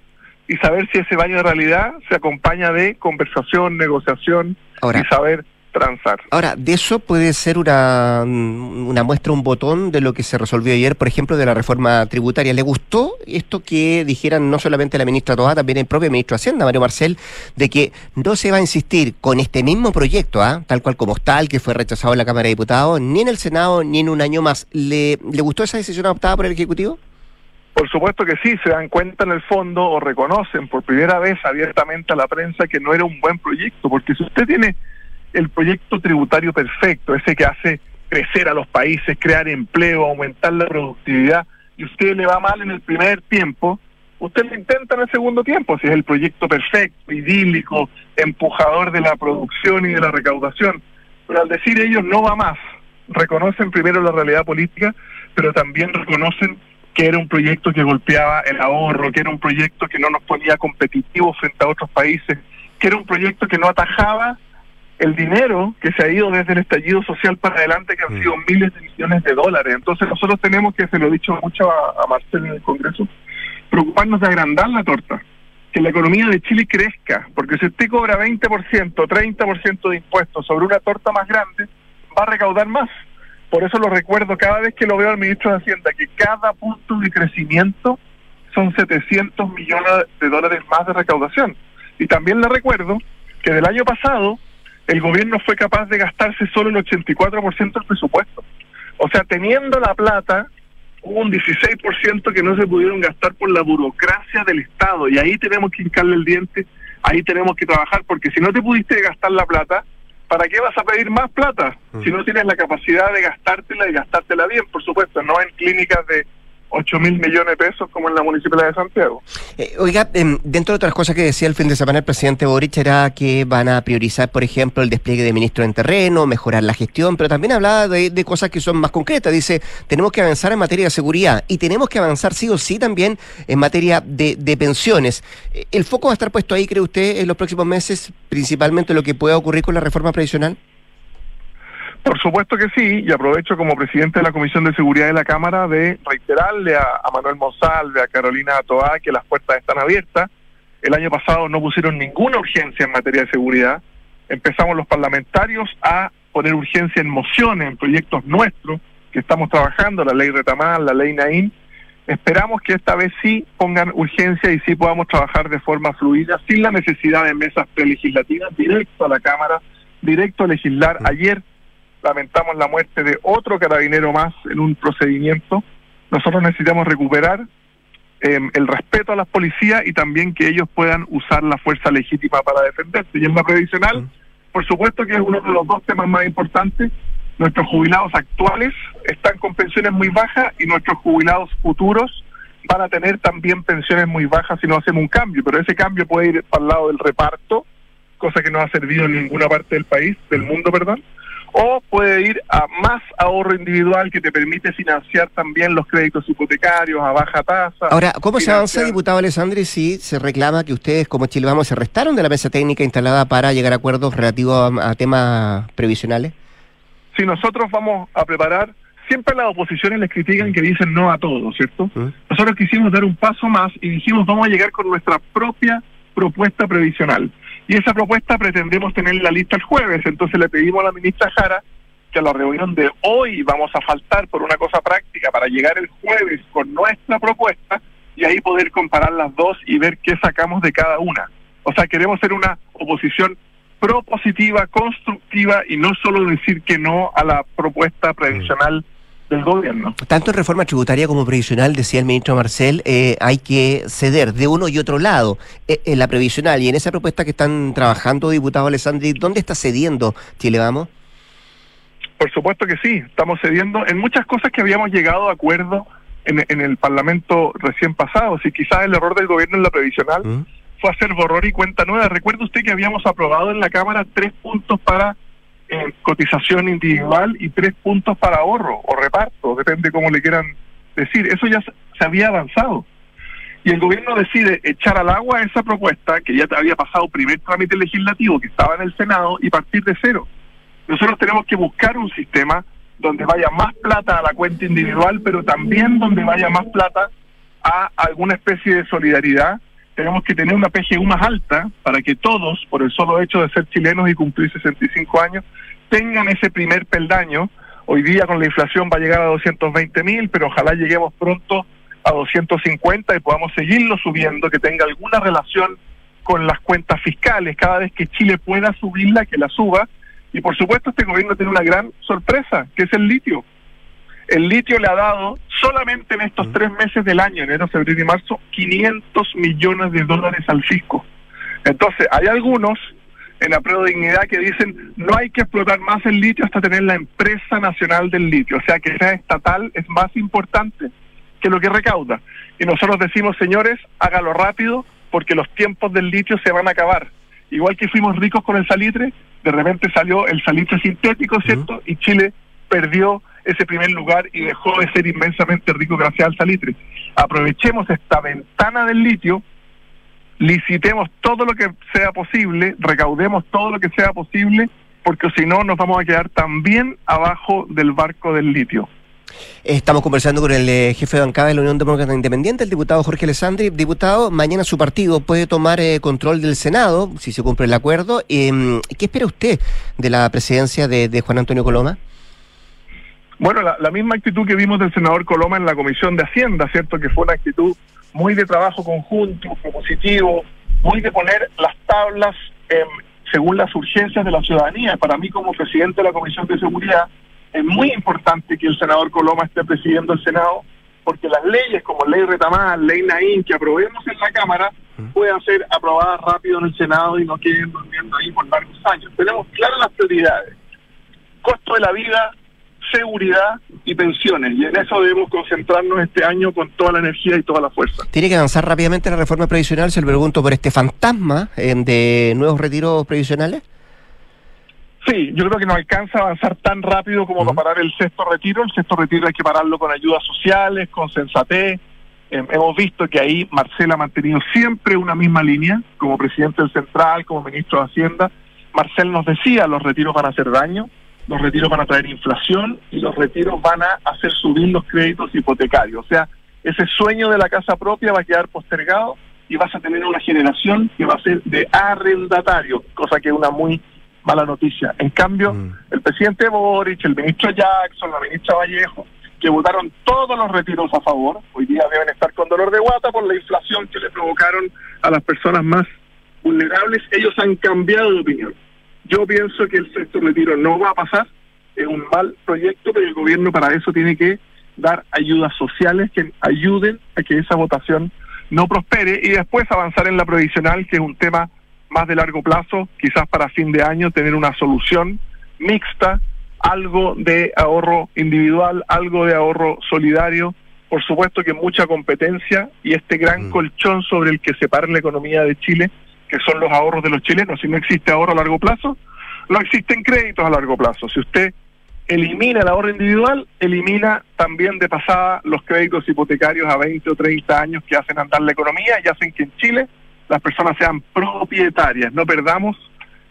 y saber si ese baño de realidad se acompaña de conversación, negociación Ahora, y saber transar. Ahora, de eso puede ser una, una muestra, un botón de lo que se resolvió ayer, por ejemplo, de la reforma tributaria. ¿Le gustó esto que dijeran no solamente la ministra Toá, también el propio ministro de Hacienda, Mario Marcel, de que no se va a insistir con este mismo proyecto, ¿ah? tal cual como está, el que fue rechazado en la Cámara de Diputados, ni en el Senado, ni en un año más? ¿Le, ¿le gustó esa decisión adoptada por el Ejecutivo? Por supuesto que sí, se dan cuenta en el fondo o reconocen por primera vez abiertamente a la prensa que no era un buen proyecto, porque si usted tiene el proyecto tributario perfecto, ese que hace crecer a los países, crear empleo, aumentar la productividad, y usted le va mal en el primer tiempo, usted lo intenta en el segundo tiempo, si es el proyecto perfecto, idílico, empujador de la producción y de la recaudación. Pero al decir ellos no va más, reconocen primero la realidad política, pero también reconocen que era un proyecto que golpeaba el ahorro, que era un proyecto que no nos ponía competitivos frente a otros países, que era un proyecto que no atajaba el dinero que se ha ido desde el estallido social para adelante, que han sido mm. miles de millones de dólares. Entonces nosotros tenemos que, se lo he dicho mucho a, a Marcel en el Congreso, preocuparnos de agrandar la torta, que la economía de Chile crezca, porque si usted cobra 20%, 30% de impuestos sobre una torta más grande, va a recaudar más. Por eso lo recuerdo cada vez que lo veo al ministro de Hacienda, que cada punto de crecimiento son 700 millones de dólares más de recaudación. Y también le recuerdo que del año pasado el gobierno fue capaz de gastarse solo el 84% del presupuesto. O sea, teniendo la plata, hubo un 16% que no se pudieron gastar por la burocracia del Estado. Y ahí tenemos que hincarle el diente, ahí tenemos que trabajar, porque si no te pudiste gastar la plata, ¿para qué vas a pedir más plata? Si no tienes la capacidad de gastártela y gastártela bien, por supuesto, no en clínicas de 8 mil millones de pesos como en la Municipalidad de Santiago. Eh, oiga, em, dentro de otras cosas que decía el fin de semana el presidente Boric era que van a priorizar, por ejemplo, el despliegue de ministros en terreno, mejorar la gestión, pero también hablaba de, cosas que son más concretas. Dice, tenemos que avanzar en materia de seguridad y tenemos que avanzar sí o sí también en materia de, de pensiones. Eh, ¿El foco va a estar puesto ahí, cree usted, en los próximos meses, principalmente lo que pueda ocurrir con la reforma previsional? Por supuesto que sí, y aprovecho como presidente de la Comisión de Seguridad de la Cámara de reiterarle a, Manuel Monsalve, a Carolina Toá, que las puertas están abiertas. El año pasado no pusieron ninguna urgencia en materia de seguridad. Empezamos los parlamentarios a poner urgencia en mociones, en proyectos nuestros que estamos trabajando, la ley Retamal, la ley Naín. Esperamos que esta vez sí pongan urgencia y sí podamos trabajar de forma fluida, sin la necesidad de mesas prelegislativas, directo a la Cámara, directo a legislar. Ayer lamentamos la muerte de otro carabinero más en un procedimiento. Nosotros necesitamos recuperar em, el respeto a las policías y también que ellos puedan usar la fuerza legítima para defenderse. Y en la previsional, por supuesto que es uno de los dos temas más importantes. Nuestros jubilados actuales están con pensiones muy bajas y nuestros jubilados futuros van a tener también pensiones muy bajas si no hacemos un cambio, pero ese cambio puede ir para el lado del reparto, cosa que no ha servido en ninguna parte del país, del mundo, perdón, o puede ir a más ahorro individual que te permite financiar también los créditos hipotecarios a baja tasa. Ahora, ¿cómo se avanza, diputado Alessandri, si se reclama que ustedes como Chile Vamos se restaron de la mesa técnica instalada para llegar a acuerdos relativos a, temas previsionales? Si nosotros vamos a preparar, siempre las oposiciones les critican que dicen no a todo, ¿cierto? ¿Mm? Nosotros quisimos dar un paso más y dijimos vamos a llegar con nuestra propia propuesta previsional y esa propuesta pretendemos tener la lista el jueves. Entonces le pedimos a la ministra Jara que a la reunión de hoy vamos a faltar por una cosa práctica para llegar el jueves con nuestra propuesta y ahí poder comparar las dos y ver qué sacamos de cada una. O sea, queremos ser una oposición propositiva, constructiva y no solo decir que no a la propuesta previsional del gobierno. Tanto en reforma tributaria como previsional, decía el ministro Marcel, eh, hay que ceder de uno y otro lado. Eh, en la previsional y en esa propuesta que están trabajando, diputado Alessandri, ¿dónde está cediendo Chile Vamos? Por supuesto que sí, estamos cediendo en muchas cosas que habíamos llegado a acuerdo en, el Parlamento recién pasado. Si quizás el error del gobierno en la previsional ¿Mm? fue hacer borror y cuenta nueva. Recuerde usted que habíamos aprobado en la Cámara tres puntos para cotización individual y tres puntos para ahorro o reparto, depende cómo le quieran decir. Eso ya se había avanzado. Y el gobierno decide echar al agua esa propuesta que ya había pasado primer trámite legislativo, que estaba en el Senado, y partir de cero. Nosotros tenemos que buscar un sistema donde vaya más plata a la cuenta individual, pero también donde vaya más plata a alguna especie de solidaridad tenemos que tener una PGU más alta para que todos, por el solo hecho de ser chilenos y cumplir 65 años, tengan ese primer peldaño. Hoy día con la inflación va a llegar a 220 mil, pero ojalá lleguemos pronto a 250 y podamos seguirlo subiendo, que tenga alguna relación con las cuentas fiscales. Cada vez que Chile pueda subirla, que la suba. Y por supuesto este gobierno tiene una gran sorpresa, que es el litio. El litio le ha dado solamente en estos tres meses del año, enero, febrero y marzo, 500 millones de dólares al fisco. Entonces, hay algunos en la prueba de dignidad que dicen no hay que explotar más el litio hasta tener la empresa nacional del litio, o sea que sea estatal es más importante que lo que recauda. Y nosotros decimos, señores, hágalo rápido porque los tiempos del litio se van a acabar. Igual que fuimos ricos con el salitre, de repente salió el salitre sintético, ¿cierto? Y Chile perdió ese primer lugar y dejó de ser inmensamente rico gracias al salitre. Aprovechemos esta ventana del litio, licitemos todo lo que sea posible, recaudemos todo lo que sea posible, porque si no nos vamos a quedar también abajo del barco del litio. Estamos conversando con el eh, jefe de bancada de la Unión Demócrata Independiente, el diputado Jorge Alessandri. Diputado, mañana su partido puede tomar eh, control del Senado, si se cumple el acuerdo. Em, ¿Qué espera usted de la presidencia de Juan Antonio Coloma? Bueno, la, misma actitud que vimos del senador Coloma en la Comisión de Hacienda, ¿cierto? Que fue una actitud muy de trabajo conjunto, propositivo, muy de poner las tablas según las urgencias de la ciudadanía. Para mí, como presidente de la Comisión de Seguridad, es muy importante que el senador Coloma esté presidiendo el Senado, porque las leyes como ley Retamar, ley Naín, que aprobemos en la Cámara, puedan ser aprobadas rápido en el Senado y no queden durmiendo ahí por largos años. Tenemos claras las prioridades. Costo de la vida, seguridad y pensiones. Y en eso debemos concentrarnos este año con toda la energía y toda la fuerza. ¿Tiene que avanzar rápidamente la reforma previsional? Se lo pregunto por este fantasma eh, de nuevos retiros previsionales. Sí, yo creo que no alcanza a avanzar tan rápido como para parar el sexto retiro. El sexto retiro hay que pararlo con ayudas sociales, con sensatez. Em, hemos visto que ahí Marcela ha mantenido siempre una misma línea, como presidente del Central, como ministro de Hacienda. Marcel nos decía, los retiros van a hacer daño los retiros van a traer inflación y los retiros van a hacer subir los créditos hipotecarios. O sea, ese sueño de la casa propia va a quedar postergado y vas a tener una generación que va a ser de arrendatario, cosa que es una muy mala noticia. En cambio, mm. el presidente Boric, el ministro Jackson, la ministra Vallejo, que votaron todos los retiros a favor, hoy día deben estar con dolor de guata por la inflación que le provocaron a las personas más vulnerables, ellos han cambiado de opinión. Yo pienso que el sexto retiro no va a pasar, es un mal proyecto, pero el gobierno para eso tiene que dar ayudas sociales que ayuden a que esa votación no prospere y después avanzar en la provisional, que es un tema más de largo plazo, quizás para fin de año tener una solución mixta, algo de ahorro individual, algo de ahorro solidario, por supuesto que mucha competencia y este gran mm. colchón sobre el que separa la economía de Chile que son los ahorros de los chilenos. Si no existe ahorro a largo plazo, no existen créditos a largo plazo. Si usted elimina el ahorro individual, elimina también de pasada los créditos hipotecarios a 20 o 30 años que hacen andar la economía y hacen que en Chile las personas sean propietarias. No perdamos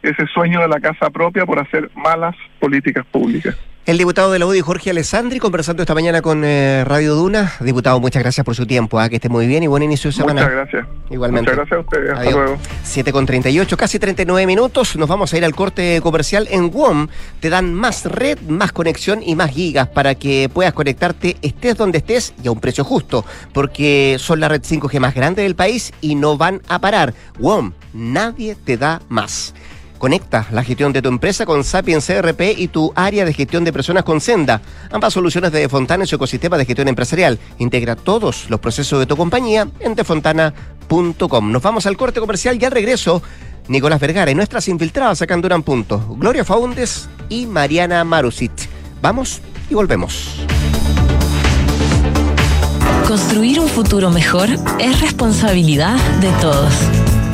ese sueño de la casa propia por hacer malas políticas públicas. El diputado de la UDI, Jorge Alessandri, conversando esta mañana con eh, Radio Duna. Diputado, muchas gracias por su tiempo, ¿ah? que esté muy bien y buen inicio de semana. Muchas gracias. Igualmente. Muchas gracias a ustedes. Hasta luego. 7 con 38, casi 39 minutos. Nos vamos a ir al corte comercial en WOM. Te dan más red, más conexión y más gigas para que puedas conectarte estés donde estés y a un precio justo, porque son la red 5G más grande del país y no van a parar. WOM, nadie te da más. Conecta la gestión de tu empresa con Sapiens CRP y tu área de gestión de personas con Senda. Ambas soluciones de Defontana en su ecosistema de gestión empresarial. Integra todos los procesos de tu compañía en defontana.com. Nos vamos al corte comercial y al regreso. Nicolás Vergara y nuestras infiltradas sacando un punto. Gloria Faundes y Mariana Marusit. Vamos y volvemos. Construir un futuro mejor es responsabilidad de todos.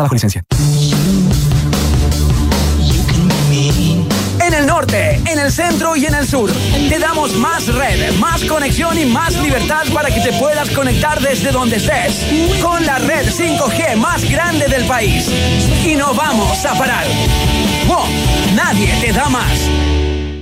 bajo licencia. En el norte, en el centro y en el sur. Te damos más red, más conexión y más libertad para que te puedas conectar desde donde estés. Con la red 5G más grande del país. Y no vamos a parar. Nadie te da más.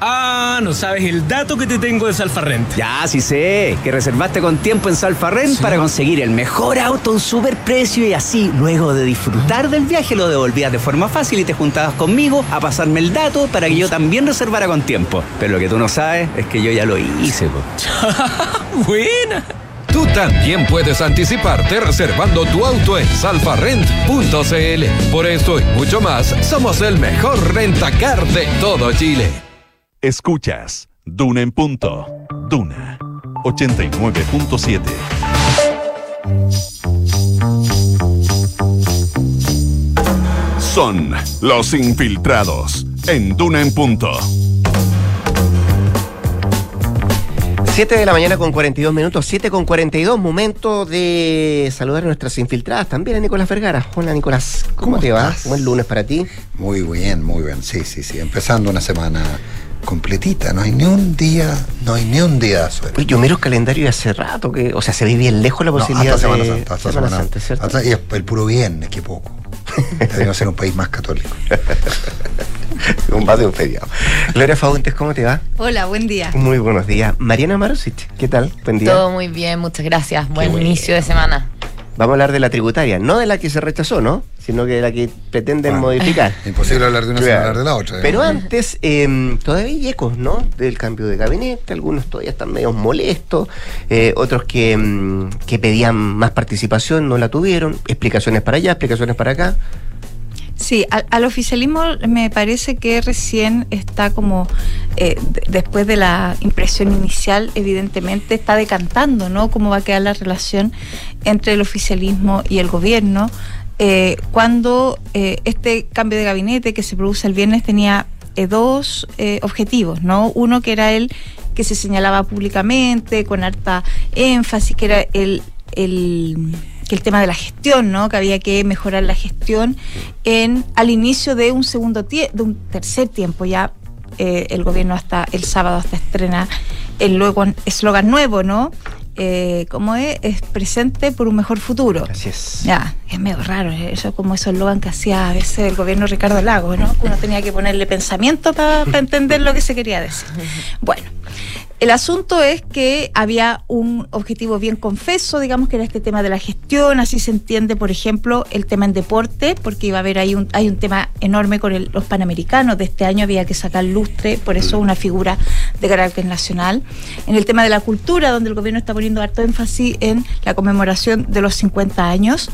Ah, no sabes el dato que te tengo de Salfarrent. Ya, sí sé, que reservaste con tiempo en Salfarrent para conseguir el mejor auto a un super precio y así, luego de disfrutar del viaje, lo devolvías de forma fácil y te juntabas conmigo a pasarme el dato para que yo también reservara con tiempo. Pero lo que tú no sabes es que yo ya lo hice. (laughs) Buena. Tú también puedes anticiparte reservando tu auto en salfarrent.cl. Por esto y mucho más, somos el mejor rentacar de todo Chile. Escuchas Duna en punto. Duna 89.7. Son los infiltrados en Duna en punto. 7 de la mañana con 42 minutos, 7 con 42, momento de saludar a nuestras infiltradas, también a Nicolás Vergara. Hola Nicolás, ¿cómo, ¿Cómo te va? estás? Buen lunes para ti. Muy bien, muy bien. Sí, sí, sí. Empezando una semana completita. No hay ni un día, no hay ni un día de suerte. Uy, yo miro el calendario de hace rato, que, o sea, se ve bien lejos la No, posibilidad hasta Semana de Santa, hasta Semana Semana Santa, ¿cierto? hasta- y es el puro viernes, que poco. (laughs) Deberíamos ser un país más católico. (laughs) un más de un feriado. Gloria Fauntes, ¿cómo te va? Hola, buen día. Muy buenos días. Mariana Marusich, ¿qué tal? Buen día. Todo muy bien, muchas gracias. Buen bueno. inicio de semana. Vamos a hablar de la tributaria, no de la que se rechazó, ¿no? Sino que de la que pretenden Bueno, modificar. (laughs) Imposible hablar de una sin Claro. hablar de la otra. ¿eh? Pero antes, eh, todavía hay ecos, ¿no? Del cambio de gabinete, algunos todavía están medio molestos, eh, otros que, mm, que pedían más participación, no la tuvieron, explicaciones para allá, explicaciones para acá. Sí, al, al oficialismo me parece que recién está como, eh, de- después de la impresión inicial, evidentemente está decantando, ¿no? Cómo va a quedar la relación entre el oficialismo y el gobierno. eh, cuando eh, este cambio de gabinete que se produce el viernes tenía eh, dos eh, objetivos, ¿no? Uno que era el que se señalaba públicamente, con harta énfasis, que era el, el que el tema de la gestión, ¿no? Que había que mejorar la gestión en al inicio de un segundo tie- de un tercer tiempo ya eh, el gobierno hasta el sábado hasta estrena el luego eslogan nuevo, ¿no? Eh, ¿Cómo es? Es presente por un mejor futuro. Así es. Ya, es medio raro, eh, eso como esos eslogan que hacía a veces el gobierno Ricardo Lagos, ¿no? Uno tenía que ponerle pensamiento para entender lo que se quería decir. Bueno, el asunto es que había un objetivo bien confeso, digamos que era este tema de la gestión, así se entiende, por ejemplo, el tema en deporte, porque iba a haber ahí un, hay un tema enorme con el- los panamericanos de este año, había que sacar lustre, por eso una figura de carácter nacional. En el tema de la cultura, donde el gobierno está poniendo harto énfasis en la conmemoración de los 50 años.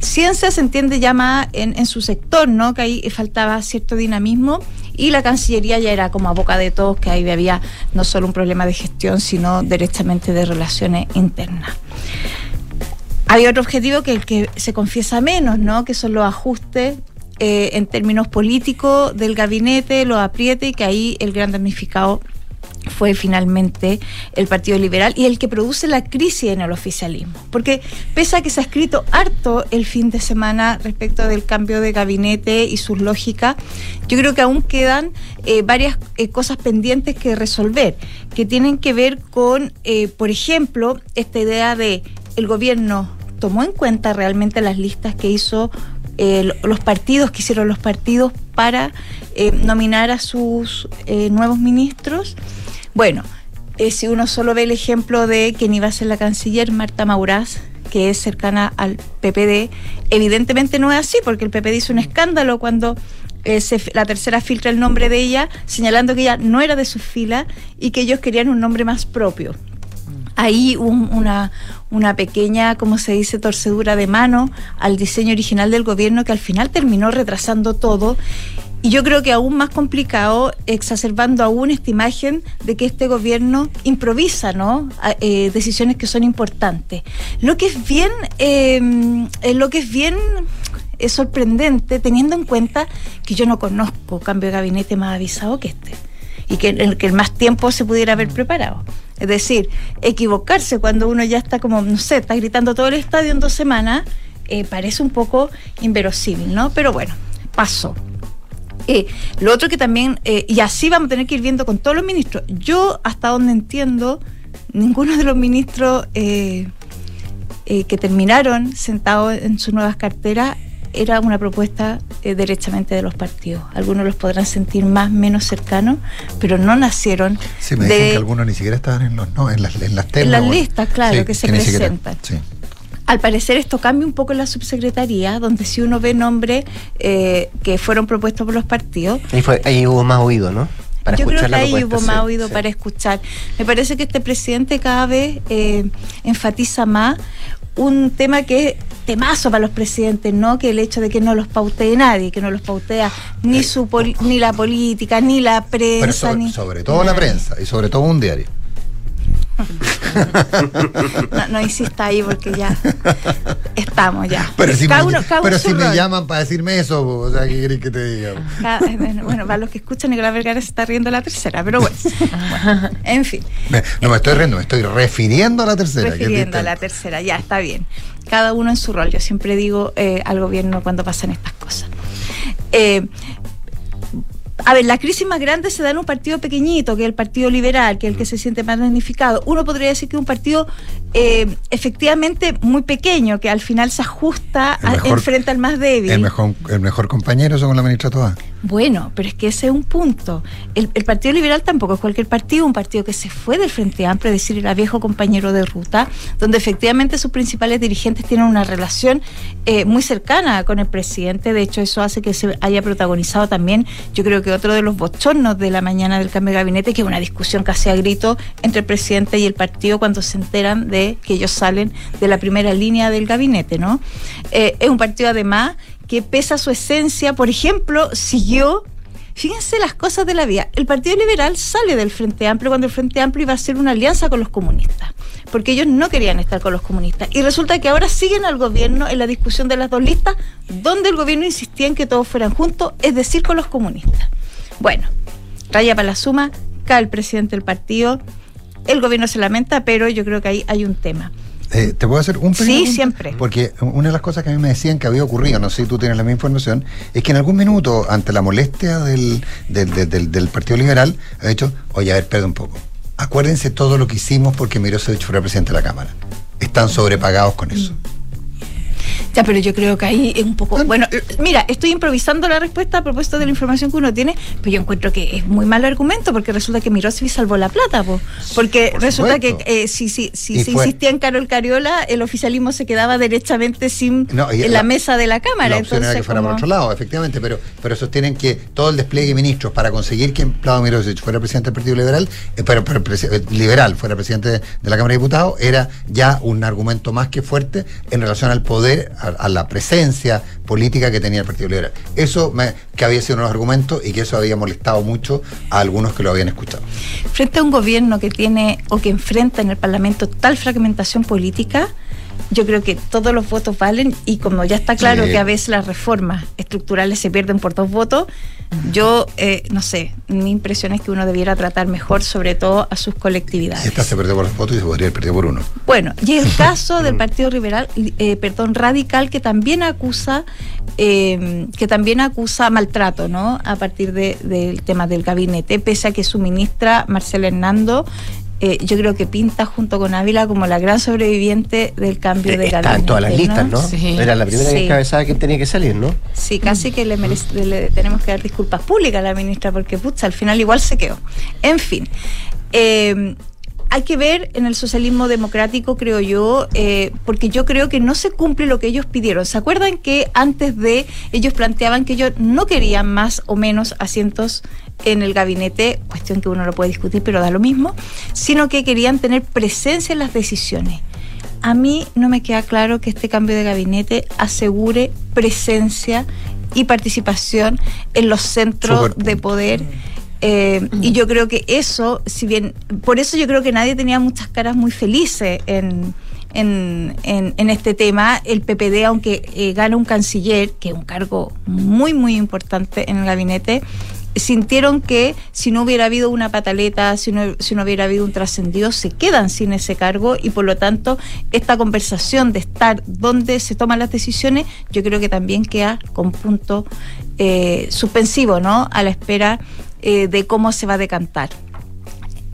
Ciencia se entiende ya más en, en su sector, ¿no? Que ahí faltaba cierto dinamismo y la Cancillería ya era como a boca de todos que ahí había no solo un problema de gestión, sino directamente de relaciones internas. Hay otro objetivo que el que se confiesa menos, ¿no? Que son los ajustes eh, en términos políticos del gabinete, lo apriete y que ahí el gran damnificado fue finalmente el Partido Liberal y el que produce la crisis en el oficialismo. Porque pese a que se ha escrito harto el fin de semana respecto del cambio de gabinete y sus lógicas, yo creo que aún quedan eh, varias eh, cosas pendientes que resolver, que tienen que ver con, eh, por ejemplo, esta idea de el gobierno tomó en cuenta realmente las listas que hizo los partidos, que hicieron los partidos para nominar a sus nuevos ministros. Bueno, eh, si uno solo ve el ejemplo de quien iba a ser la canciller, Marta Maurás, que es cercana al PPD, evidentemente no es así, porque el PPD hizo un escándalo cuando eh, la tercera filtra el nombre de ella, señalando que ella no era de su fila y que ellos querían un nombre más propio. Ahí una, una pequeña, como se dice, torcedura de mano al diseño original del gobierno que al final terminó retrasando todo y yo creo que aún más complicado, exacerbando aún esta imagen de que este gobierno improvisa, ¿no? Eh, decisiones que son importantes. Lo que es bien, eh, lo que es bien es sorprendente, teniendo en cuenta que yo no conozco cambio de gabinete más avisado que este y que el que más tiempo se pudiera haber preparado. Es decir, equivocarse cuando uno ya está como, no sé, está gritando todo el estadio en dos semanas, eh, parece un poco inverosímil, ¿no? Pero bueno, pasó. Eh, lo otro que también, eh, y así vamos a tener que ir viendo con todos los ministros. Yo, hasta donde entiendo, ninguno de los ministros eh, que terminaron sentados en sus nuevas carteras era una propuesta derechamente de los partidos. Algunos los podrán sentir más, menos cercanos, pero no nacieron. Sí, me dicen que algunos ni siquiera estaban en, los, no, en, las, en las En las listas, claro, que se presentan. sí. Al parecer esto cambia un poco en la subsecretaría, donde si uno ve nombres eh, que fueron propuestos por los partidos. Ahí, fue, ahí hubo más oído, ¿no? Para Yo creo que ahí hubo más oído para escuchar. Me parece que este presidente cada vez eh, enfatiza más un tema que es temazo para los presidentes, ¿no? Que el hecho de que no los pautee nadie, que no los pautea ni su ni la política, ni la prensa. ni... sobre todo la prensa y sobre todo un diario. No, no, insista ahí porque ya estamos ya. Pero si, me, llaman para decirme eso, o sea, ¿qué querés que te diga? bueno, para los que escuchan, Nicolás Vergara se está riendo la tercera, pero bueno. en fin. no me estoy riendo, me estoy refiriendo a la tercera. Refiriendo a la tercera, ya, está bien. Cada uno en su rol. Yo siempre digo eh, al gobierno cuando pasan estas cosas. Eh, a ver, la crisis más grande se da en un partido pequeñito, que es el Partido Liberal, que es el que se siente más damnificado. Uno podría decir que es un partido eh, efectivamente muy pequeño, que al final se ajusta, enfrenta al más débil. El mejor, el mejor compañero, según la ministra Toda. Bueno, pero es que ese es un punto. El, Partido Liberal tampoco es cualquier partido, un partido que se fue del Frente Amplio, es decir, era viejo compañero de ruta, donde efectivamente sus principales dirigentes tienen una relación eh, muy cercana con el presidente. De hecho, eso hace que se haya protagonizado también, yo creo que otro de los bochornos de la mañana del cambio de gabinete, que es una discusión casi a grito entre el presidente y el partido cuando se enteran de que ellos salen de la primera línea del gabinete, ¿no? Eh, es un partido además que pesa su esencia, por ejemplo, siguió Fíjense las cosas de la vida. El Partido Liberal sale del Frente Amplio cuando el Frente Amplio iba a hacer una alianza con los comunistas, porque ellos no querían estar con los comunistas. Y resulta que ahora siguen al gobierno en la discusión de las dos listas, donde el gobierno insistía en que todos fueran juntos, es decir, con los comunistas. Bueno, raya para la suma, cae el presidente del partido, el gobierno se lamenta, pero yo creo que ahí hay un tema. Eh, ¿Te puedo hacer un Sí, siempre. Porque una de las cosas que a mí me decían que había ocurrido, no sé si tú tienes la misma información, es que en algún minuto, ante la molestia del, del, Partido Liberal, ha dicho, oye, a ver, perdón un poco. Acuérdense todo lo que hicimos porque Mirosevich fuera presidente de la Cámara. Están sobrepagados con eso. Ya, pero yo creo que ahí es un poco. Bueno, mira, estoy improvisando la respuesta a propósito de la información que uno tiene, pero yo encuentro que es muy mal argumento porque resulta que Mirosevic salvó la plata, porque resulta que eh, si, si, si se insistía en Carol Cariola, el oficialismo se quedaba derechamente sin en la, mesa de la Cámara. La opción era que fuera por otro lado, efectivamente, pero, pero sostienen que todo el despliegue de ministros para conseguir que Plado Mirosevic fuera presidente del Partido Liberal, eh, pero, eh, liberal fuera presidente de la Cámara de Diputados, era ya un argumento más que fuerte en relación al poder a, la presencia política que tenía el Partido Liberal. Eso me, que había sido uno de los argumentos y que eso había molestado mucho a algunos que lo habían escuchado. Frente a un gobierno que tiene o que enfrenta en el Parlamento tal fragmentación política, yo creo que todos los votos valen y como ya está claro Sí. que a veces las reformas estructurales se pierden por dos votos, yo eh, no sé, mi impresión es que uno debiera tratar mejor sobre todo a sus colectividades. Esta se perdió por los votos y se podría haber perdido por uno. Bueno, y el (laughs) caso del Partido Liberal, eh, perdón, Radical, que también acusa, eh, que también acusa maltrato, ¿no? A partir de- del tema del gabinete, pese a que su ministra Marcela Hernando. Eh, yo creo que pinta junto con Ávila como la gran sobreviviente del cambio de gabinete. Está en todas las listas, ¿no? Sí. Era la primera que Sí. encabezaba que tenía que salir, ¿no? Sí, casi que le, merece- le tenemos que dar disculpas públicas a la ministra porque, pucha, al final igual se quedó. En fin, eh, hay que ver en el socialismo democrático, creo yo, eh, porque yo creo que no se cumple lo que ellos pidieron. ¿Se acuerdan que antes de ellos planteaban que ellos no querían más o menos asientos en el gabinete, cuestión que uno lo puede discutir, pero da lo mismo, sino que querían tener presencia en las decisiones? A mí no me queda claro que este cambio de gabinete asegure presencia y participación en los centros de poder. Eh, Y yo creo que eso, si bien, por eso yo creo que nadie tenía muchas caras muy felices en, en, en- en este tema. El PPD, aunque eh, gana un canciller, que es un cargo muy, muy importante en el gabinete, sintieron que si no hubiera habido una pataleta, si no, si no hubiera habido un trascendido, se quedan sin ese cargo y por lo tanto esta conversación de estar donde se toman las decisiones, yo creo que también queda con punto eh, suspensivo, ¿no? A la espera eh, de cómo se va a decantar.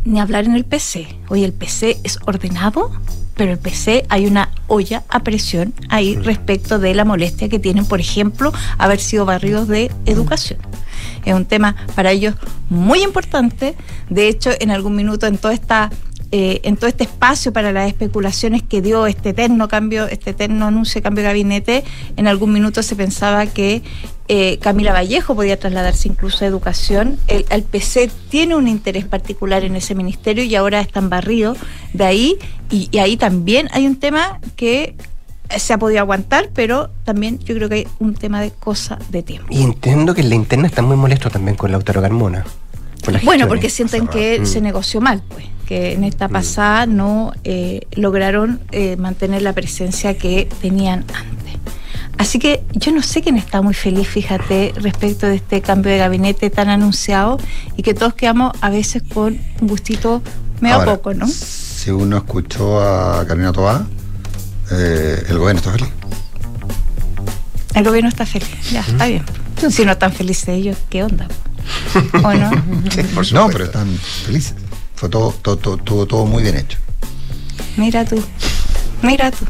Ni hablar en el PC. Oye, el PC es ordenado, pero el PC hay una olla a presión ahí respecto de la molestia que tienen, por ejemplo, haber sido barridos de educación. Es un tema para ellos muy importante. De hecho, en algún minuto en toda esta eh, en todo este espacio para las especulaciones que dio este eterno cambio, este eterno anuncio de cambio de gabinete, en algún minuto se pensaba que eh, Camila Vallejo podía trasladarse incluso a educación. El, PC tiene un interés particular en ese ministerio y ahora están barridos de ahí. Y, ahí también hay un tema que se ha podido aguantar, pero también yo creo que hay un tema de cosa de tiempo. Y entiendo que en la interna está muy molesto también con Lautaro Carmona. Bueno, porque sienten que Mm. se negoció mal, pues, que en esta pasada no eh, lograron eh, mantener la presencia que tenían antes. Así que yo no sé quién está muy feliz, fíjate, respecto de este cambio de gabinete tan anunciado y que todos quedamos a veces con un gustito medio Ahora, poco, ¿no? Si uno escuchó a Carolina Toá, eh, el gobierno está feliz. El gobierno está feliz, ya, está bien. Si no están felices ellos, ¿qué onda? ¿O no? (laughs) no, pero están felices. Fue todo, todo, todo, todo, todo muy bien hecho. Mira tú, mira tú.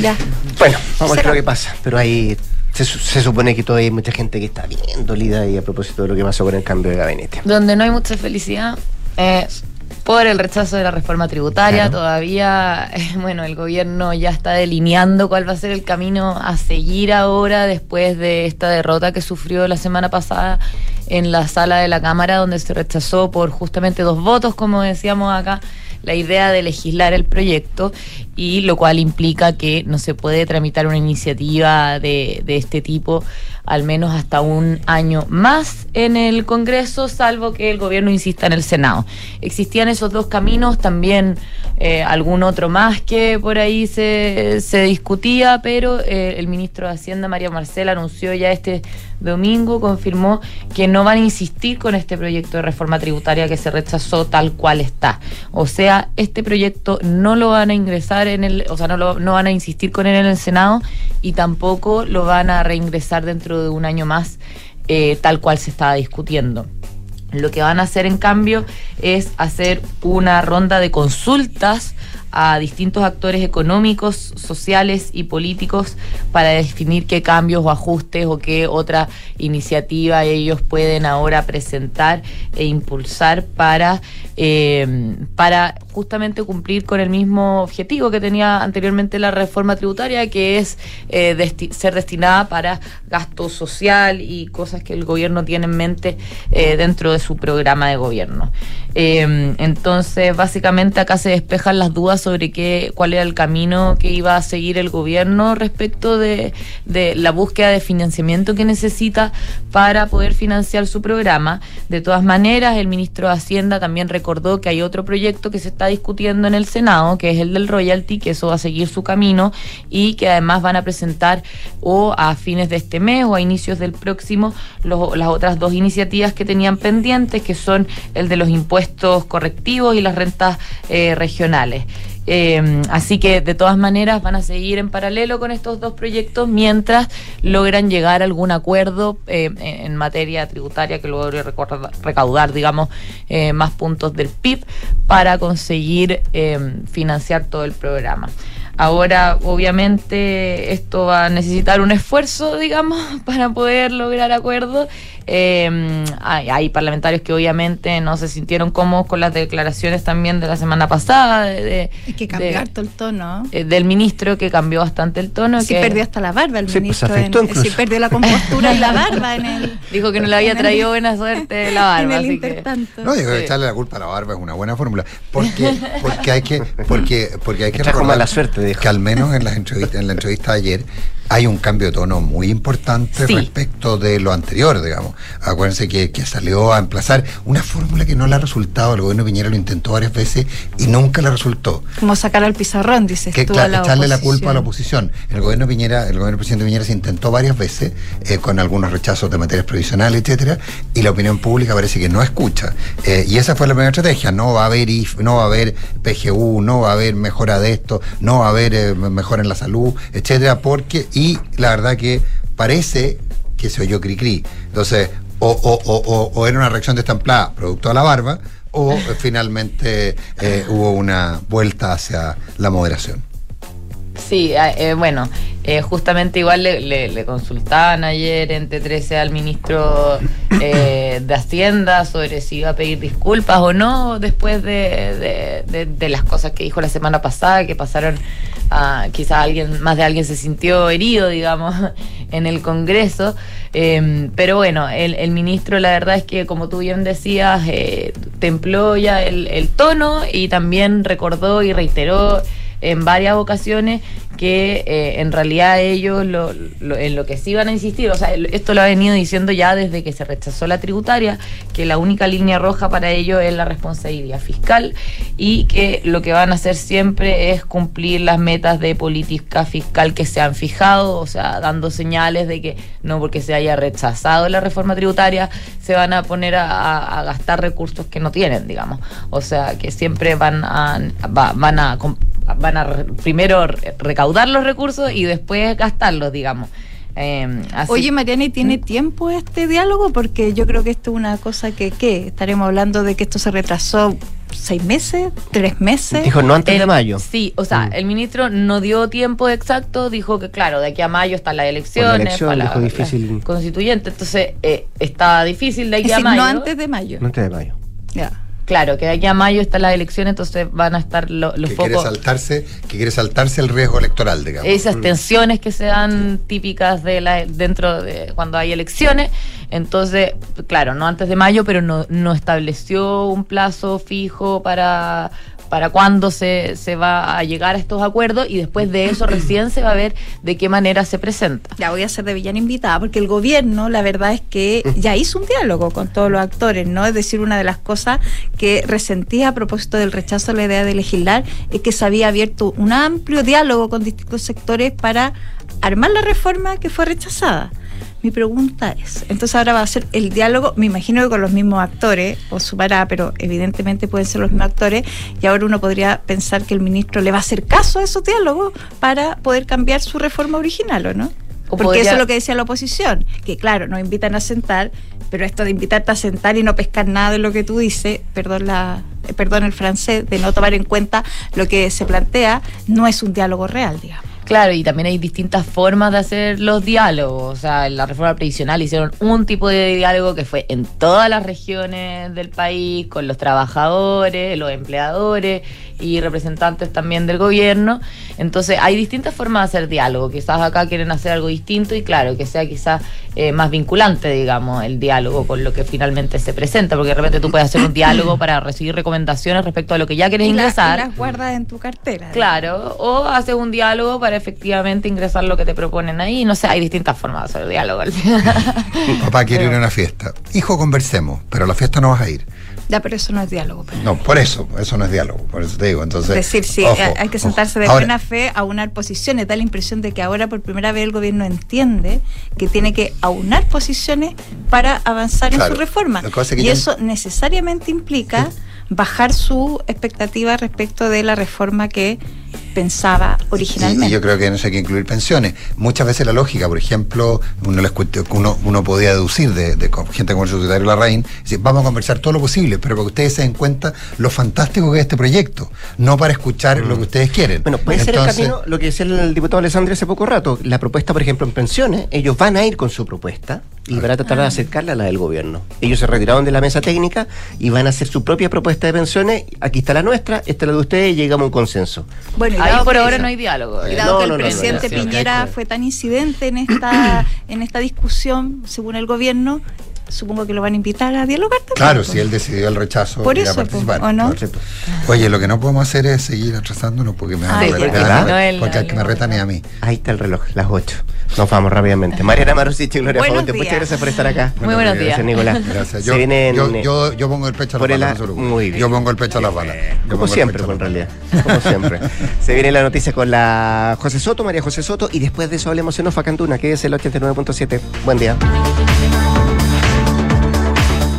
Ya. Bueno, vamos a ver lo que pasa. Pero ahí se, su- se supone que todavía hay mucha gente que está bien dolida y a propósito de lo que pasó con el cambio de gabinete. Donde no hay mucha felicidad es por el rechazo de la reforma tributaria. Claro. Todavía, eh, bueno, el gobierno ya está delineando cuál va a ser el camino a seguir ahora después de esta derrota que sufrió la semana pasada en la sala de la Cámara, donde se rechazó por justamente dos votos, como decíamos acá, la idea de legislar el proyecto y lo cual implica que no se puede tramitar una iniciativa de, de este tipo al menos hasta un año más en el Congreso, salvo que el gobierno insista en el Senado. Existían esos dos caminos, también eh, algún otro más que por ahí se, se discutía, pero eh, el ministro de Hacienda, María Marcela, anunció ya este domingo, confirmó que no van a insistir con este proyecto de reforma tributaria que se rechazó tal cual está. O sea, este proyecto no lo van a ingresar en el, o sea, no, lo, no van a insistir con él en el Senado y tampoco lo van a reingresar dentro de un año más eh, tal cual se estaba discutiendo. Lo que van a hacer en cambio es hacer una ronda de consultas a distintos actores económicos, sociales y políticos para definir qué cambios o ajustes o qué otra iniciativa ellos pueden ahora presentar e impulsar para, eh, para justamente cumplir con el mismo objetivo que tenía anteriormente la reforma tributaria, que es eh, ser destinada para gasto social y cosas que el gobierno tiene en mente eh, dentro de su programa de gobierno. Eh, entonces, básicamente acá se despejan las dudas sobre qué, cuál era el camino que iba a seguir el gobierno respecto de, de la búsqueda de financiamiento que necesita para poder financiar su programa. De todas maneras, el ministro de Hacienda también recordó que hay otro proyecto que se está discutiendo en el Senado, que es el del royalty, que eso va a seguir su camino y que además van a presentar o a fines de este mes o a inicios del próximo las otras dos iniciativas que tenían pendientes, que son el de los impuestos correctivos y las rentas eh, regionales. Eh, así que de todas maneras van a seguir en paralelo con estos dos proyectos mientras logran llegar a algún acuerdo eh, en materia tributaria que logre recaudar, digamos, eh, más puntos del PIB para conseguir eh, financiar todo el programa. Ahora, obviamente, esto va a necesitar un esfuerzo, (laughs) digamos, para poder lograr acuerdos. Eh, hay, hay parlamentarios que obviamente no se sintieron cómodos con las declaraciones también de la semana pasada de, de- Hay que de- cambiar todo el tono. eh, del ministro que cambió bastante el tono. Sí que perdió hasta la barba el Sí, pues, ministro. afectó en- incluso. sí perdió la compostura y la (laughs) barba en el... dijo que no le había traído buena suerte (laughs) la barba. en el así que-. No, digo, Sí. echarle la culpa a la barba es una buena fórmula. Porque, porque hay que, porque, porque hay que recordar mala suerte, que al menos en en la entrevista de ayer, hay un cambio de tono muy importante Sí. respecto de lo anterior, digamos. Acuérdense que, que salió a emplazar una fórmula que no le ha resultado, el gobierno Piñera lo intentó varias veces y nunca le resultó. Como sacar al pizarrón, dices que tú, a la echarle la culpa a la oposición. El gobierno Piñera, el gobierno del presidente Piñera se intentó varias veces eh, con algunos rechazos de materias provisionales, etcétera, y la opinión pública parece que no escucha. Eh, y esa fue la primera estrategia. No va a haber IF, no va a haber PGU, no va a haber mejora de esto, no va a haber eh, mejora en la salud, etcétera, porque y la verdad que parece que se oyó cri-cri. Entonces, o, o- o- o- era una reacción destemplada producto de la barba, o (laughs) finalmente eh, hubo una vuelta hacia la moderación. Sí, ah, eh, bueno, eh, justamente igual le, le- le consultaban ayer en T13 al ministro eh, de Hacienda sobre si iba a pedir disculpas o no después de, de- de- de las cosas que dijo la semana pasada, que pasaron a quizás alguien, más de alguien se sintió herido, digamos, (laughs) en el Congreso. Eh, pero bueno, el, el ministro la verdad es que, como tú bien decías, eh, templó ya el, el tono y también recordó y reiteró en varias ocasiones que eh, en realidad ellos lo, en lo que sí van a insistir, o sea, esto lo ha venido diciendo ya desde que se rechazó la tributaria, que la única línea roja para ellos es la responsabilidad fiscal y que lo que van a hacer siempre es cumplir las metas de política fiscal que se han fijado, o sea, dando señales de que no porque se haya rechazado la reforma tributaria se van a poner a, gastar recursos que no tienen, digamos. O sea, que siempre van a, va- van a, van a re- primero re- recaudar los recursos y después gastarlos, digamos. Eh, así- Oye, Mariana, ¿y tiene tiempo este diálogo? Porque yo creo que esto es una cosa que, ¿qué? Estaremos hablando de que esto se retrasó seis meses, tres meses. Dijo no antes de mayo. Sí, o sea, el ministro no dio tiempo exacto, dijo que claro, de aquí a mayo están las elecciones, elección, para dijo la- difícil. la constituyente, entonces eh, está difícil de Es aquí a decir, mayo. no antes de mayo. No antes de mayo. Ya. Claro, que de aquí a mayo están las elecciones, entonces van a estar lo- los que quiere focos, saltarse, que quiere saltarse el riesgo electoral, digamos. esas tensiones que se dan típicas de la, dentro de cuando hay elecciones. Entonces, claro, no antes de mayo, pero no, no estableció un plazo fijo para para cuándo se, se va a llegar a estos acuerdos y después de eso recién se va a ver de qué manera se presenta. Ya voy a ser de villana invitada, porque el gobierno, la verdad es que ya hizo un diálogo con todos los actores, ¿no? Es decir, una de las cosas que resentía a propósito del rechazo a la idea de legislar es que se había abierto un amplio diálogo con distintos sectores para armar la reforma que fue rechazada. Mi pregunta es, entonces ahora va a ser el diálogo, me imagino que con los mismos actores, o sumará, pero evidentemente pueden ser los mismos actores, y ahora uno podría pensar que el ministro le va a hacer caso a esos diálogos para poder cambiar su reforma original, ¿o no? O Porque podría- eso es lo que decía la oposición, que claro, nos invitan a sentar, pero esto de invitarte a sentar y no pescar nada de lo que tú dices, perdón la perdón el francés, de no tomar en cuenta lo que se plantea, no es un diálogo real, digamos. Claro, y también hay distintas formas de hacer los diálogos. O sea, en la reforma previsional hicieron un tipo de diálogo que fue en todas las regiones del país, con los trabajadores, los empleadores y representantes también del gobierno. Entonces, hay distintas formas de hacer diálogo. Quizás acá quieren hacer algo distinto y claro, que sea quizás eh, más vinculante, digamos, el diálogo con lo que finalmente se presenta, porque de repente tú puedes hacer un diálogo para recibir recomendaciones respecto a lo que ya quieres Y la- ingresar. y las guardas en tu cartera. Claro, o haces un diálogo para efectivamente ingresar lo que te proponen ahí. No sé, hay distintas formas de hacer diálogo. Papá quiere ir a una fiesta. Hijo, conversemos, pero a la fiesta no vas a ir. Ya, pero eso no es diálogo. pues. No, por eso, eso no es diálogo, por eso te digo. Entonces, Es decir, sí, ojo, hay- que sentarse de Ahora- buena fe a unar posiciones. Da la impresión de que ahora por primera vez el gobierno entiende que tiene que aunar posiciones para avanzar en su reforma. Y ya- eso necesariamente implica bajar su expectativa respecto de la reforma que pensaba originalmente. y yo creo que en eso hay que incluir pensiones. Muchas veces la lógica, por ejemplo, uno, uno, uno podía deducir de, gente como el secretario Larraín, decir, vamos a conversar todo lo posible, pero para que ustedes se den cuenta lo fantástico que es este proyecto, no para escuchar lo que ustedes quieren. Bueno, puede ser el camino, lo que decía el diputado Alessandro hace poco rato, la propuesta, por ejemplo, en pensiones, ellos van a ir con su propuesta y van a tratar de acercarla a la del gobierno. Ellos se retiraron de la mesa técnica y van a hacer su propia propuesta de pensiones. Aquí está la nuestra, esta es la de ustedes y llegamos a un consenso. Bueno, y Ahí por ahora no hay diálogo. Y eh. dado No, que el no, no, no, presidente Piñera fue tan incidente en esta, en esta discusión, según el gobierno, supongo que lo van a invitar a dialogar también. Claro, pues. si él decidió el rechazo Por ir a eso, participar. ¿o no? Claro. Oye, lo que no podemos hacer es seguir atrasándonos porque me van a Ay, re- ¿por qué me van a va? re- No, porque el- al que me retan es a mí. Ahí está el reloj, las 8. Nos vamos rápidamente. Mariana Marusich y Gloria Faunte, muchas gracias por estar acá. Muy buenos días. Gracias, Nicolás. Gracias. Se Yo, vienen, yo, eh, yo, yo pongo el pecho a la por el bala. a- no se preocupe. muy bien. Yo pongo el pecho a la bala. Yo pongo Como siempre, en realidad. Como siempre. Se viene la noticia con la José Soto, María José Soto, y después de eso hablemos en Ofa Cantuna, que es el 89.7. Buen día.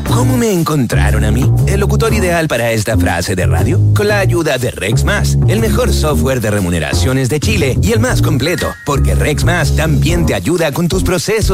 ¿Cómo me encontraron a mí? El locutor ideal para esta frase de radio. Con la ayuda de Rex Más, el mejor software de remuneraciones de Chile y el más completo, porque Rex Más también te ayuda con tus procesos